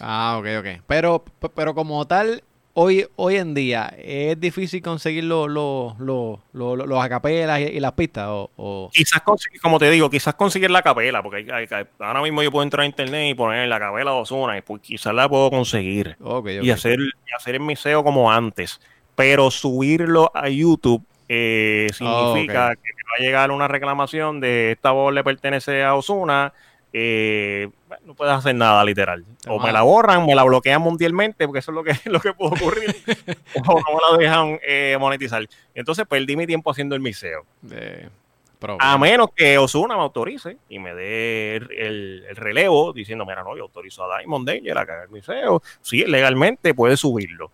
Speaker 1: Ah, ok, ok. Pero, pero como tal, hoy, hoy en día, ¿es difícil conseguir los los los los- los acapelas y, y las pistas? O, o-
Speaker 2: quizás, conseguir, como te digo, quizás conseguir la capela, porque hay- hay- ahora mismo yo puedo entrar a internet y poner la capela de Ozuna y pues quizás la puedo conseguir. y hacer, y hacer el museo como antes. Pero subirlo a YouTube eh, significa
Speaker 1: Oh, ok.
Speaker 2: que me va a llegar una reclamación de esta voz le pertenece a Osuna. Bueno, no puedes hacer nada literal. O me la borran, me la bloquean mundialmente, porque eso es lo que, lo que puede ocurrir. o no me la dejan eh, monetizar. Entonces perdí mi tiempo haciendo el.
Speaker 1: Eh, pero-
Speaker 2: A menos que Osuna me autorice y me dé el, el- el relevo diciendo, mira, no, yo autorizo a Diamond Danger a cagar el museo. Sí, legalmente puede subirlo.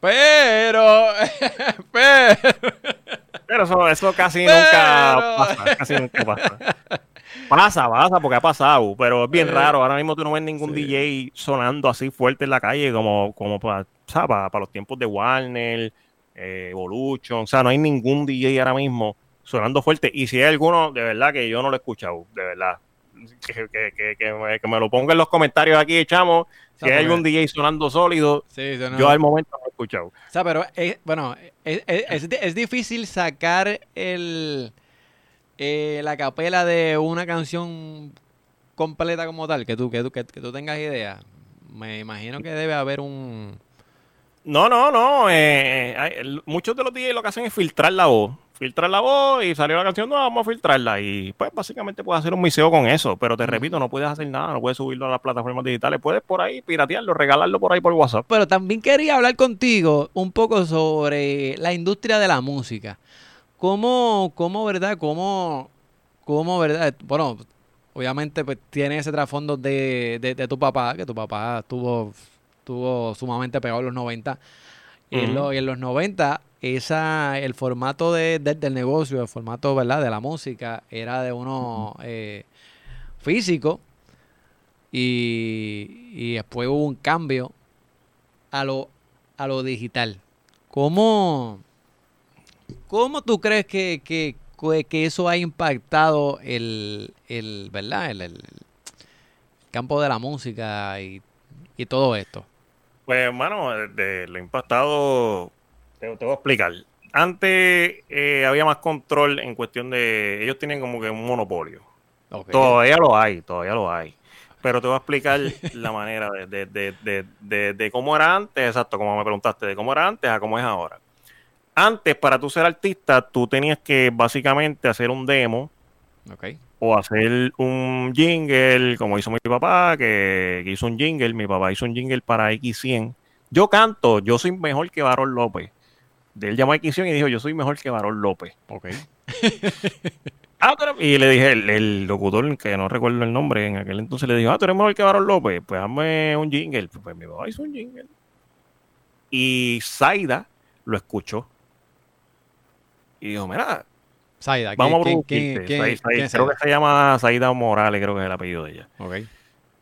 Speaker 1: Pero, pero,
Speaker 2: Pero eso, eso casi
Speaker 1: Pero-
Speaker 2: nunca pasa. Casi nunca pasa. Pasa, pasa, porque ha pasado. Pero es bien
Speaker 1: Eh,
Speaker 2: raro. Ahora mismo tú no ves ningún
Speaker 1: sí.
Speaker 2: DJ sonando así fuerte en la calle como, como para, para, los tiempos de Warner, eh, Evolution. O sea, no hay ningún DJ ahora mismo sonando fuerte. Y si hay alguno, de verdad que yo no lo he escuchado. De verdad. Que, que, que, que me, lo ponga en los comentarios aquí, echamos. Si hay algún DJ sonando sólido,
Speaker 1: sí, yo no-
Speaker 2: yo al momento no lo he escuchado.
Speaker 1: O sea, pero, es, bueno, es- es- es difícil sacar el, eh, la capela de una canción completa como tal, que tú, que tú, que, que tú tengas idea. Me imagino que debe haber un...
Speaker 2: No, no, no. eh, hay- el- muchos de los DJs lo que hacen es filtrar la voz. Filtrar la voz y salió la canción, no, vamos a filtrarla. Y pues básicamente puedes hacer un museo con eso. Pero te repito, no puedes hacer nada, no puedes subirlo a las plataformas digitales. Puedes por ahí piratearlo, regalarlo por ahí por WhatsApp.
Speaker 1: Pero también quería hablar contigo un poco sobre la industria de la música. ¿Cómo, cómo verdad? ¿Cómo, cómo, verdad? Bueno, obviamente pues, tiene ese trasfondo de, de, de tu papá, que tu papá estuvo, estuvo sumamente pegado en los 90. Y, en lo- los 90, esa, el formato de, de- del negocio, el formato ¿verdad? de la música, era de uno eh, físico. Y, y después hubo un cambio a lo, a lo digital. ¿Cómo, cómo tú crees que, que, eso ha impactado el, el, ¿verdad? El, campo de la música y, y todo esto?
Speaker 2: Pues, hermano, de lo impactado, te, te voy a explicar. Antes eh, había más control en cuestión de. Ellos tienen como que un monopolio. Todavía lo hay, todavía lo hay. Pero te voy a explicar la manera de- de- de- de cómo era antes, exacto, como me preguntaste, de cómo era antes a cómo es ahora. Antes, para tú ser artista, tú tenías que básicamente hacer un demo
Speaker 1: Ok.
Speaker 2: o hacer un jingle, como hizo mi papá, que, que hizo un jingle. Mi papá hizo un jingle para X100. Yo canto, yo soy mejor que Varón López. Él llamó a X100 y dijo, yo soy mejor que Varón López.
Speaker 1: Ok.
Speaker 2: Ah, Y le dije, el, el locutor, que no recuerdo el nombre, en aquel entonces le dijo, ah, tú eres mejor que Varón López, pues hazme un jingle. Pues mi papá hizo un jingle. Y Zaida lo escuchó. Y dijo, mira,
Speaker 1: Saida, ¿quién-
Speaker 2: vamos a producirte.
Speaker 1: quién-
Speaker 2: creo
Speaker 1: Saida?
Speaker 2: que se llama Zaida Morales, creo que es el apellido de ella.
Speaker 1: Ok.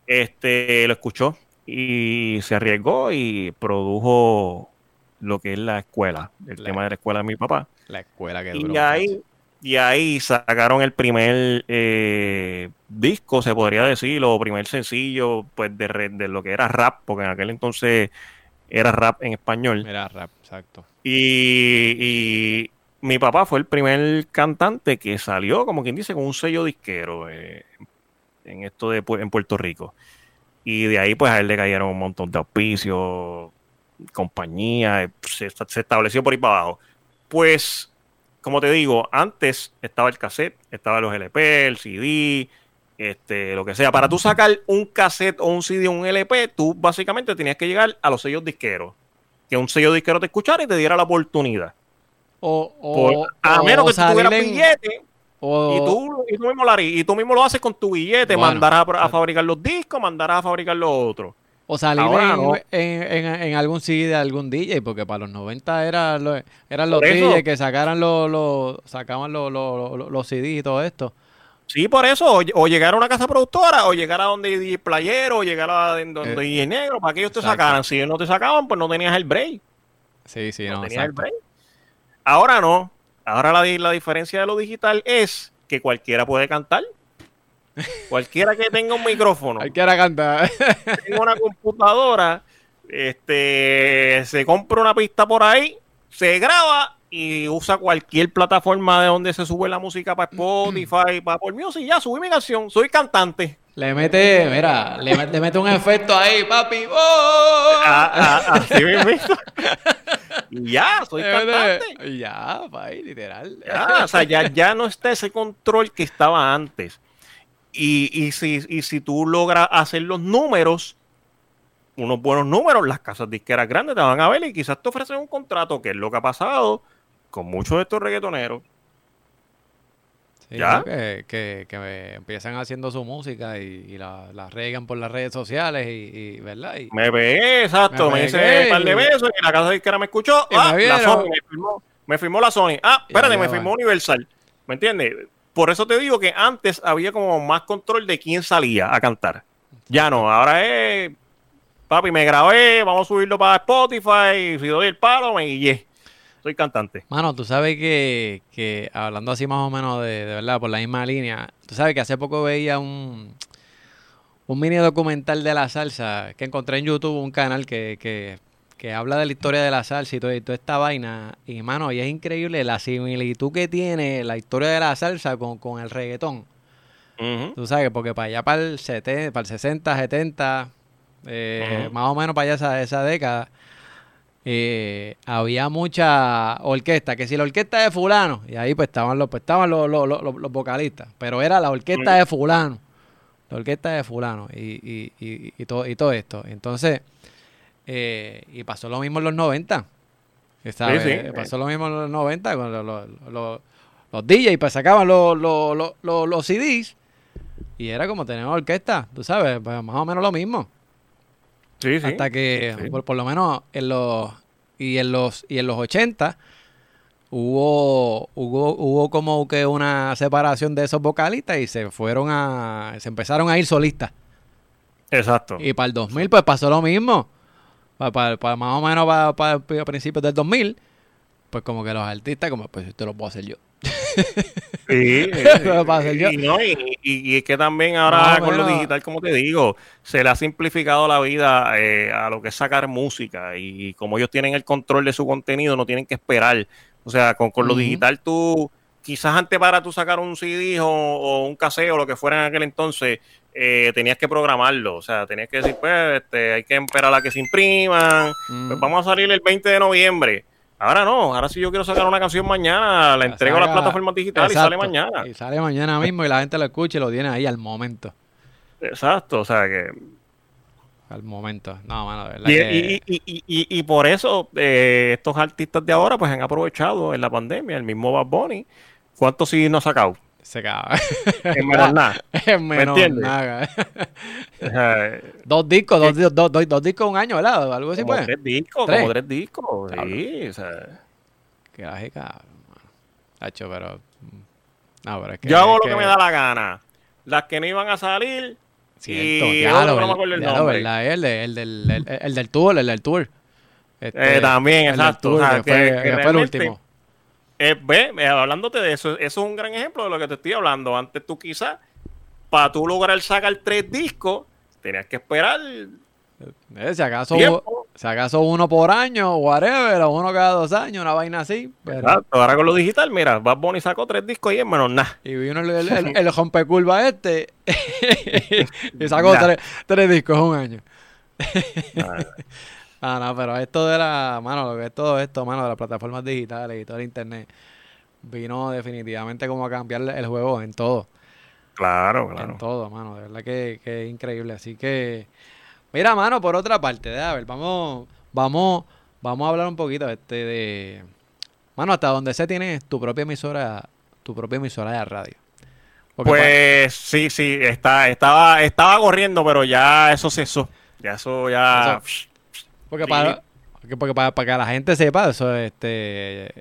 Speaker 2: Este, lo escuchó y se arriesgó y produjo lo que es la escuela, el
Speaker 1: La-
Speaker 2: tema de la escuela de mi papá.
Speaker 1: La escuela que
Speaker 2: Y
Speaker 1: duró.
Speaker 2: ahí, y ahí sacaron el primer eh, disco, se podría decir, o primer sencillo, pues de, de lo que era rap, porque en aquel entonces era rap en español.
Speaker 1: Mira, rap, exacto.
Speaker 2: Y, y mi papá fue el primer cantante que salió, como quien dice, con un sello disquero eh, en esto de en Puerto Rico. Y de ahí, pues a él le cayeron un montón de auspicios, compañía, eh, se, estableció por ahí para abajo. Pues, como te digo, antes estaba el cassette, estaba los LP, el CD, este, lo que sea. Para tú sacar un cassette o un CD o un LP, tú básicamente tenías que llegar a los sellos disqueros. Que un sello disquero te escuchara y te diera la oportunidad.
Speaker 1: O,
Speaker 2: Por-
Speaker 1: o,
Speaker 2: a
Speaker 1: o
Speaker 2: menos que tú tuvieras
Speaker 1: en-
Speaker 2: billete
Speaker 1: o-
Speaker 2: y, tú, y, tú mismo lo harí- y tú mismo lo haces con tu billete,
Speaker 1: Bueno.
Speaker 2: mandarás a, a fabricar los discos, mandarás a fabricar los otros.
Speaker 1: O salir en,
Speaker 2: no.
Speaker 1: en, en- en algún CD de algún DJ, porque para los 90 era lo- eran los. DJs que sacaran los, los sacaban los, los, los, CDs y todo esto.
Speaker 2: Sí, por eso, o, o llegar a una casa productora, o llegar a donde DJ Playero, o llegar a donde
Speaker 1: Eh,
Speaker 2: DJ Negro, para que ellos te
Speaker 1: exacto.
Speaker 2: sacaran. Si ellos no te sacaban, pues no tenías el break.
Speaker 1: Sí, sí,
Speaker 2: no
Speaker 1: no,
Speaker 2: tenías el break. Ahora no. Ahora la, la diferencia de lo digital es que cualquiera puede cantar. Cualquiera que tenga un micrófono.
Speaker 1: Hay que ir a cantar.
Speaker 2: tenga una computadora, este, se compra una pista por ahí, se graba y usa cualquier plataforma de donde se sube la música para Spotify, para por Music, ya subí mi canción, soy cantante.
Speaker 1: Le mete, mira, le, le mete un efecto ahí, papi. ¡Oh!
Speaker 2: Ah, ah, así ya, soy cantante.
Speaker 1: Ya, papi, literal.
Speaker 2: Ya, o sea, ya, ya no está ese control que estaba antes. Y, y, si, y si tú logras hacer los números, unos buenos números, las casas disqueras grandes te van a ver y quizás te ofrecen un contrato, que es lo que ha pasado con muchos de estos reggaetoneros.
Speaker 1: Sí,
Speaker 2: ¿Ya?
Speaker 1: Que, que, que empiezan haciendo su música y, y la, la regan por las redes sociales y, y, ¿verdad? Y,
Speaker 2: Me pegué, exacto,
Speaker 1: Me
Speaker 2: hice un par de besos y la casa disquera me escuchó. Ah,
Speaker 1: me
Speaker 2: la. Sony me firmó, me firmó la Sony. Ah, espérate, me firmó Universal. ¿Me entiendes? Por eso te digo que antes había como más control de quién salía a cantar. Ya no, ahora es. Papi, me grabé, vamos a subirlo para Spotify. Si doy el palo, me guillé. Soy cantante.
Speaker 1: Mano, tú sabes que, que hablando así más o menos de, de verdad, por la misma línea, tú sabes que hace poco veía un, un mini documental de la salsa que encontré en YouTube, un canal que, que, que habla de la historia de la salsa y todo, y toda esta vaina. Y mano, y es increíble la similitud que tiene la historia de la salsa con, con el reggaetón.
Speaker 2: Ujú.
Speaker 1: Tú sabes, porque para allá para el, 70, para el 60, 70, eh, más o menos para allá esa, esa década, eh, había mucha orquesta, que si la orquesta de fulano, y ahí pues estaban los, pues estaban los, los, los- los vocalistas, pero era la orquesta de fulano, la orquesta de fulano, y, y, y, y todo, y todo esto. Entonces, eh, y pasó lo mismo en los 90. ¿sabes?
Speaker 2: Sí, sí.
Speaker 1: Pasó lo mismo en los 90 con los, los, los, DJs, pues sacaban los, los, los, los, los CDs y era como tener una orquesta, tú sabes, pues más o menos lo mismo.
Speaker 2: Sí, sí.
Speaker 1: Hasta que,
Speaker 2: Sí.
Speaker 1: por, por lo menos en los y en los y en los 80 hubo hubo hubo como que una separación de esos vocalistas y se fueron a se empezaron a ir solistas.
Speaker 2: Exacto.
Speaker 1: Y para el 2000 pues pasó lo mismo. Para, más o menos para, para principios del 2000 pues como que los artistas como pues esto lo puedo hacer yo.
Speaker 2: Sí,
Speaker 1: yo.
Speaker 2: y, no, y, es que también ahora
Speaker 1: No,
Speaker 2: con lo digital, como te digo, se le ha simplificado la vida eh, a lo que es sacar música y como ellos tienen el control de su contenido, no tienen que esperar. O sea, con, con lo digital tú, quizás antes para tú sacar un CD o, o un caseo o lo que fuera en aquel entonces, eh, tenías que programarlo. O sea, tenías que decir, pues, este, hay que esperar a que se impriman,
Speaker 1: Mm.
Speaker 2: pues vamos a salir el 20 de noviembre. Ahora no, ahora si yo quiero sacar una canción mañana, la entrego a las
Speaker 1: saca-
Speaker 2: plataformas digitales y sale mañana.
Speaker 1: Y sale mañana mismo y la gente lo escucha y lo tiene ahí al momento.
Speaker 2: Exacto, o sea que...
Speaker 1: Al momento. No, mano, de verdad
Speaker 2: Y,
Speaker 1: que...
Speaker 2: y- y- y- y- y por eso eh, estos artistas de ahora pues han aprovechado en la pandemia, el mismo Bad Bunny. ¿Cuántos sí no ha sacado?
Speaker 1: Se caga.
Speaker 2: En menos nada.
Speaker 1: Es menos
Speaker 2: entiendes?
Speaker 1: nada. Dos discos, dos, dos, dos, dos discos un año, ¿verdad? Algo así,
Speaker 2: como
Speaker 1: pues.
Speaker 2: tres discos,
Speaker 1: ¿Tres?
Speaker 2: como tres discos. Sí, o sea,
Speaker 1: jica, mano. Tacho, pero... No, pero es que...
Speaker 2: yo hago
Speaker 1: es
Speaker 2: lo que me da la gana. Las que no iban a salir,
Speaker 1: Cierto,
Speaker 2: y no me acuerdo el
Speaker 1: diablo,
Speaker 2: nombre.
Speaker 1: ¿verdad? El, el del, el, el del tour, el del tour. Este,
Speaker 2: Eh, también,
Speaker 1: el del
Speaker 2: exacto,
Speaker 1: tour,
Speaker 2: o sea,
Speaker 1: que fue,
Speaker 2: que-
Speaker 1: fue el último.
Speaker 2: Eh, ve, eh, hablándote de eso, eso es un gran ejemplo de lo que te estoy hablando. Antes tú quizás, para tú lograr sacar tres discos, tenías que esperar
Speaker 1: Eh, si, acaso, si acaso uno por año, whatever, o uno cada dos años, una vaina así. Pero,
Speaker 2: Exacto, ahora con lo digital, mira, Bad Bunny sacó tres discos y es menos nada.
Speaker 1: y vino el, el, el, el rompecurva este y sacó tres, tres discos en un año.
Speaker 2: Ah,
Speaker 1: Ah, no, pero esto de la, mano, lo que es todo esto, mano, de las plataformas digitales y todo el internet, vino definitivamente como a cambiar el juego en todo.
Speaker 2: claro,
Speaker 1: En
Speaker 2: claro.
Speaker 1: todo, mano. De verdad que, que es increíble. Así que, mira, mano, por otra parte, a ver, vamos, vamos, vamos a hablar un poquito este de, mano, hasta donde se tiene tu propia emisora, tu propia emisora de radio. Porque
Speaker 2: Pues sí, sí, está, estaba, estaba corriendo, pero ya eso cesó. Ya eso ya.
Speaker 1: Porque para, porque, para, para que la gente sepa, eso, este,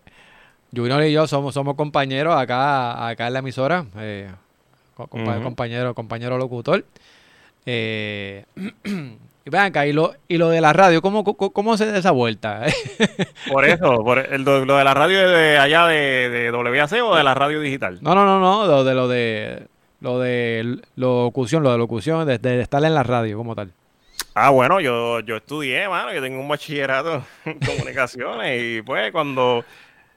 Speaker 1: Junior y yo somos, somos compañeros acá, acá en la emisora, eh, compañero, compañero locutor. Eh, y vean acá, y lo, y lo de la radio, ¿cómo, cómo, cómo se da esa vuelta?
Speaker 2: Por eso, por el, lo de la radio de allá de, de WAC o de la radio digital.
Speaker 1: no, no, no, no, lo de lo de lo de locución, lo de locución, de, de estar en la radio como tal.
Speaker 2: Ah, bueno, yo, yo estudié, mano, yo tengo un bachillerato en comunicaciones y pues cuando,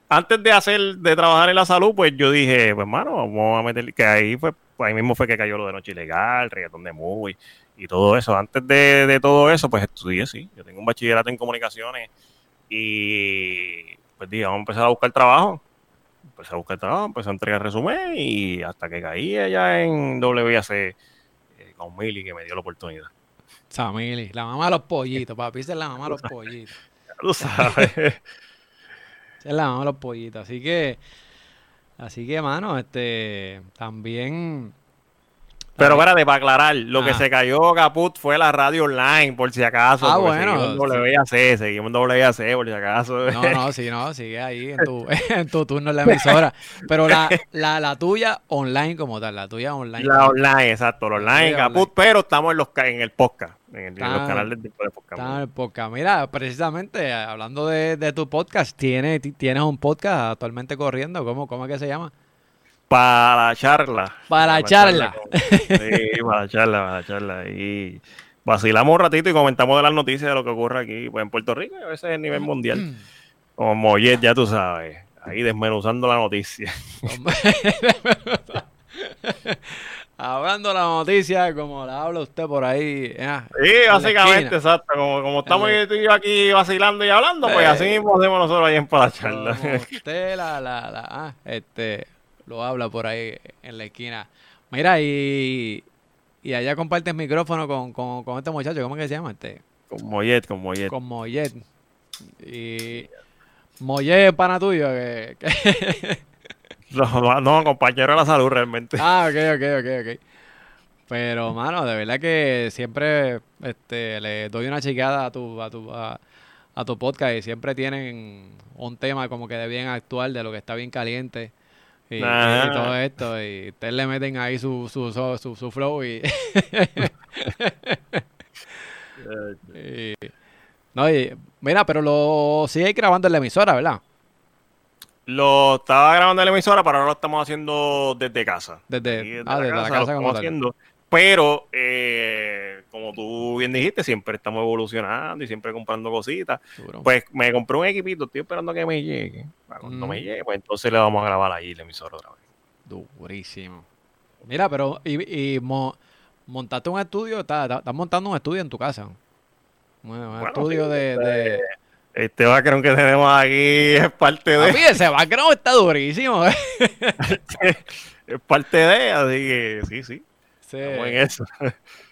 Speaker 2: antes de hacer, de trabajar en la salud, pues yo dije, pues mano, vamos a meter, que ahí pues ahí mismo fue que cayó lo de Noche Ilegal, reggaetón de movie y todo eso. Antes de, de todo eso, pues estudié, sí, yo tengo un bachillerato en comunicaciones y pues dije, vamos a empezar a buscar trabajo. Empecé a buscar trabajo, empecé a entregar resumen y hasta que caí allá en WAC eh, con Mili que me dio la oportunidad.
Speaker 1: Samili, la mamá de los pollitos, papi, esa es la mamá de los pollitos.
Speaker 2: Ya Tú sabes.
Speaker 1: Esa es la mamá de los pollitos. Así que, así que, mano, este, también.
Speaker 2: Pero espérate, para aclarar, lo que
Speaker 1: Ah.
Speaker 2: se cayó caput fue la radio online, por si acaso.
Speaker 1: Ah, bueno,
Speaker 2: Seguimos en WAC, seguimos en WAC, por si acaso.
Speaker 1: No, no, sí, no, sigue ahí en tu, en tu turno en la emisora. Pero la, la, la tuya online como tal, la tuya online.
Speaker 2: La online, exacto, la online,
Speaker 1: Sí,
Speaker 2: caput, pero estamos en, los, en el podcast, en, el- en los canales de, de podcast.
Speaker 1: Mira, precisamente hablando de, de tu podcast, ¿tienes, ti- tienes un podcast actualmente corriendo. ¿Cómo, cómo es que se llama?
Speaker 2: Para la charla.
Speaker 1: Para la charla.
Speaker 2: Sí, para la charla, para la charla. Y vacilamos un ratito y comentamos de las noticias de lo que ocurre aquí pues, en Puerto Rico y a veces a nivel mundial. Como Mollet, ya tú sabes. Ahí desmenuzando la noticia.
Speaker 1: Hablando la noticia, como la habla usted por ahí. ah,
Speaker 2: Sí, básicamente, exacto. Como, como estamos tú y yo aquí vacilando y hablando, pues
Speaker 1: Eh.
Speaker 2: así mismo hacemos nosotros ahí en para la charla.
Speaker 1: Como usted la, la, la- ah, este, lo habla por ahí en la esquina. Mira, y, y allá comparte el micrófono con, con, con este muchacho, ¿cómo es que se llama? Este,
Speaker 2: Con Mollet, con Mollet.
Speaker 1: con Mollet. Y Mollet es pana tuyo. Que, que-
Speaker 2: No, no, compañero de la salud realmente.
Speaker 1: Ah, ok, ok, ok, ok. Pero, mano, de verdad que siempre este, le doy una chequeada a tu, a tu, a, a tu podcast y siempre tienen un tema como que de bien actual, de lo que está bien caliente y, todo esto. Y ustedes le meten ahí su, su, su, su, su flow y, y- No, y, mira, pero lo sigue grabando en la emisora, ¿verdad?
Speaker 2: Lo estaba grabando en la emisora, pero ahora lo estamos haciendo desde casa.
Speaker 1: Desde, ah, desde la
Speaker 2: lo
Speaker 1: casa como
Speaker 2: estamos
Speaker 1: tal.
Speaker 2: haciendo. Pero, eh, como tú bien dijiste, siempre estamos evolucionando y siempre comprando cositas.
Speaker 1: Seguro.
Speaker 2: Pues me compré un equipito, estoy esperando que me llegue. Cuando
Speaker 1: Mm.
Speaker 2: me llegue, pues entonces le vamos a grabar ahí la emisora otra vez.
Speaker 1: Durísimo. Mira, pero y, y mo- montaste un estudio, estás, montando un estudio en tu casa. Un, un
Speaker 2: Bueno,
Speaker 1: estudio
Speaker 2: sí,
Speaker 1: de,
Speaker 2: este,
Speaker 1: de...
Speaker 2: Este background que tenemos aquí es parte de.
Speaker 1: Papi, ese background está durísimo. ¿eh?
Speaker 2: es parte de, así que sí, sí. Estamos en eso.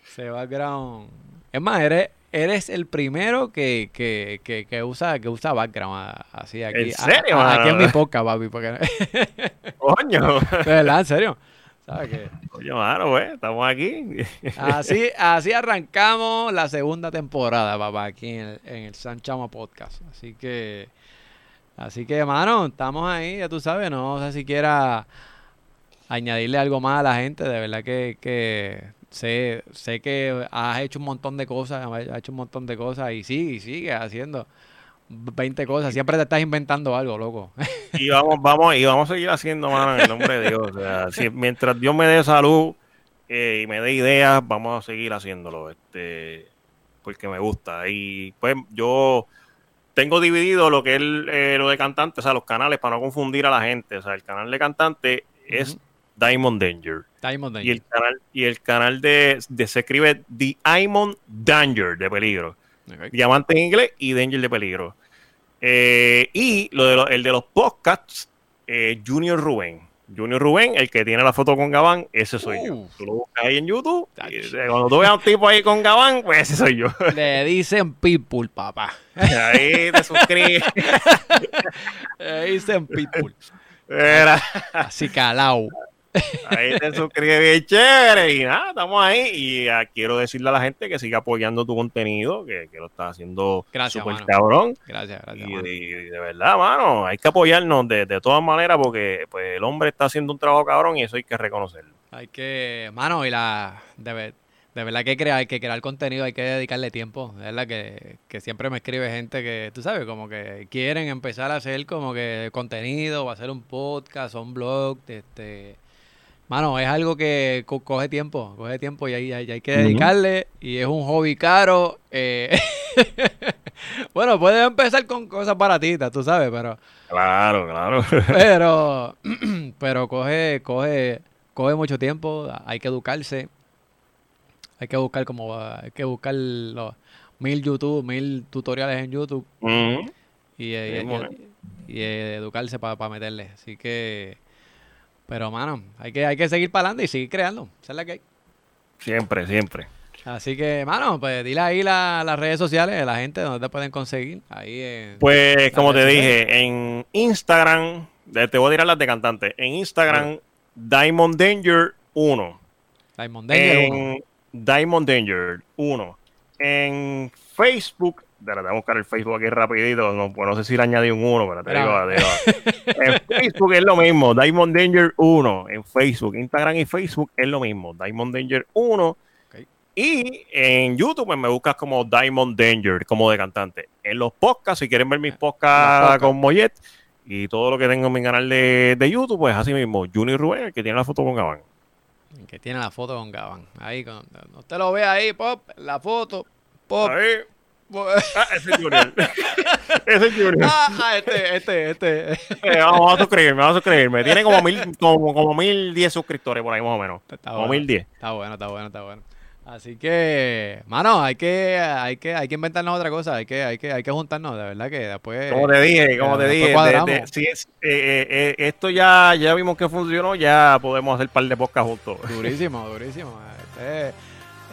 Speaker 1: ese background. Es más, eres, eres el primero que, que, que, que usa, que usa background a- así aquí.
Speaker 2: ¿En serio,
Speaker 1: a- aquí en mi podcast, papi. Porque,
Speaker 2: Coño.
Speaker 1: de verdad, en serio. ¿Sabes qué?
Speaker 2: Coño, mano, pues, estamos aquí.
Speaker 1: Así, así arrancamos la segunda temporada, papá, aquí en el, en el San Chamo Podcast. Así que, así que, mano, estamos ahí, ya tú sabes, no sé si quiera añadirle algo más a la gente, de verdad que, que sé, sé que has hecho un montón de cosas, has hecho un montón de cosas y sigue, y sigue haciendo 20 cosas, siempre te estás inventando algo, loco.
Speaker 2: Y vamos, vamos, y vamos a seguir haciendo, mano, en el nombre de Dios. O sea, si- mientras Dios me dé salud eh, y me dé ideas, vamos a seguir haciéndolo. Este, porque me gusta. Y pues yo tengo dividido lo que es eh, lo de cantante, o sea, los canales, para no confundir a la gente. O sea, el canal de cantante es. Diamond Danger.
Speaker 1: Diamond
Speaker 2: Y el
Speaker 1: Danger.
Speaker 2: canal, y el canal de, de- se escribe Diamond Danger de peligro. Diamante en inglés y Danger de peligro. Eh, y lo de lo- el de los podcasts, eh, Junior Rubén. Junior Rubén, el que tiene la foto con Gabán, ese soy yo. Tú lo buscas ahí en YouTube. Y, cuando tú veas a un tipo ahí con Gabán, pues ese soy yo.
Speaker 1: Le dicen people, papá.
Speaker 2: ahí te suscribes.
Speaker 1: Le dicen people.
Speaker 2: Mira,
Speaker 1: Así calao.
Speaker 2: Ahí te suscribes bien chévere. Y nada, estamos ahí. Y ah, quiero decirle a la gente que siga apoyando tu contenido, que, que lo estás haciendo
Speaker 1: Gracias,
Speaker 2: súper
Speaker 1: mano.
Speaker 2: cabrón.
Speaker 1: Gracias, gracias.
Speaker 2: Y,
Speaker 1: mano.
Speaker 2: y de verdad, mano, hay que apoyarnos de, de todas maneras porque pues, el hombre está haciendo un trabajo cabrón y eso hay que reconocerlo.
Speaker 1: Hay que, mano, y la, de verdad que crear, hay que crear contenido, hay que dedicarle tiempo. De verdad que, que siempre me escribe gente que, tú sabes, como que quieren empezar a hacer como que contenido, o hacer un podcast, o un blog, este... Mano, es algo que co- coge tiempo, coge tiempo y hay, hay, hay que dedicarle y es un hobby caro. eh. bueno, puedes empezar con cosas baratitas, tú sabes, pero
Speaker 2: Claro, claro.
Speaker 1: pero, pero coge, coge, coge mucho tiempo, hay que educarse, hay que buscar como, hay que buscar los mil YouTube, mil tutoriales en YouTube y, eh, y- y, eh, educarse para meterle. Así que, pero mano, hay que, hay que seguir para adelante y seguir creando. Esa es la que hay.
Speaker 2: Siempre, siempre.
Speaker 1: Así que, mano, pues dile ahí la- las redes sociales de la gente donde te pueden conseguir. Ahí en
Speaker 2: Pues como te dije, en Instagram, te voy a tirar las de cantante. En Instagram, Diamond Danger 1.
Speaker 1: Diamond Danger uno.
Speaker 2: En Diamond Danger 1. En Facebook, a buscar el Facebook aquí rapidito. No, pues no sé si le añadí un 1, pero te digo,
Speaker 1: Espera.
Speaker 2: te digo. En Facebook es lo mismo, Diamond Danger 1. En Facebook, Instagram y Facebook es lo mismo, Diamond Danger 1.
Speaker 1: Ok.
Speaker 2: Y en YouTube pues, me buscas como Diamond Danger, como de cantante. En los podcasts, si quieren ver mis podcasts
Speaker 1: podcasts.
Speaker 2: con Mollet y todo lo que tengo en mi canal de, de YouTube, pues así mismo, Junior Rubén, el que tiene la foto con Gabán.
Speaker 1: Que tiene la foto con Gabán. Ahí, con, usted lo ve ahí, pop, la foto, pop.
Speaker 2: Ahí.
Speaker 1: Pop.
Speaker 2: Ah, ese es Junior. ese es Junior.
Speaker 1: Ah, ah, este, este, este.
Speaker 2: Eh, vamos a suscribirme, vamos a suscribirme. Tiene como mil, como, como mil diez suscriptores por ahí más o menos.
Speaker 1: Está
Speaker 2: Como
Speaker 1: bueno.
Speaker 2: mil diez.
Speaker 1: Está bueno, está bueno, está bueno. Así que, mano, hay que, hay que, hay que inventarnos otra cosa, hay que, hay que, hay que juntarnos, de verdad que después.
Speaker 2: Como te dije, como te dije, de-
Speaker 1: cuadramos.
Speaker 2: de- si es, eh, eh, eh, esto ya, ya vimos que funcionó, ya podemos hacer un par de podcasts juntos.
Speaker 1: Durísimo, durísimo. Usted,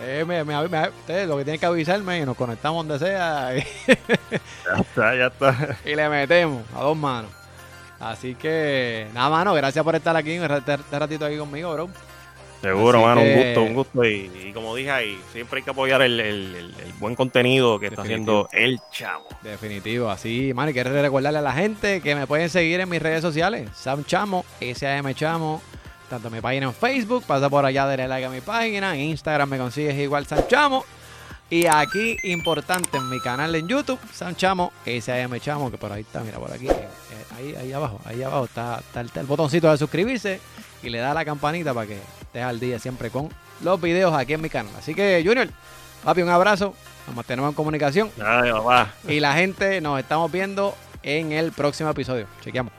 Speaker 1: eh, me, me- me- usted lo que tiene que avisarme y nos conectamos donde sea y,
Speaker 2: Ya está, ya está.
Speaker 1: y le metemos a dos manos. Así que, nada, mano, gracias por estar aquí este, este ratito aquí conmigo, bro.
Speaker 2: Seguro,
Speaker 1: Así
Speaker 2: mano,
Speaker 1: que-
Speaker 2: un gusto, un gusto. Y, y como dije ahí, siempre hay que apoyar el, el- el- el buen contenido que está haciendo el chavo.
Speaker 1: Definitivo, así, mano, y quiero recordarle a la gente que me pueden seguir en mis redes sociales, Sam Chamo, SAM Chamo, tanto mi página en Facebook, pasa por allá, dale like a mi página, en Instagram me consigues igual Sam Chamo, Y aquí, importante, en mi canal en YouTube, San Chamo, S.A.M. Chamo, que por ahí está, mira, por aquí, eh, ahí, ahí abajo, ahí abajo está, está el, botoncito de suscribirse y le da la campanita para que estés al día siempre con los videos aquí en mi canal. Así que, Junior, papi, un abrazo, nos mantenemos en comunicación.
Speaker 2: Ay.
Speaker 1: Y la gente nos estamos viendo en el próximo episodio. Chequeamos.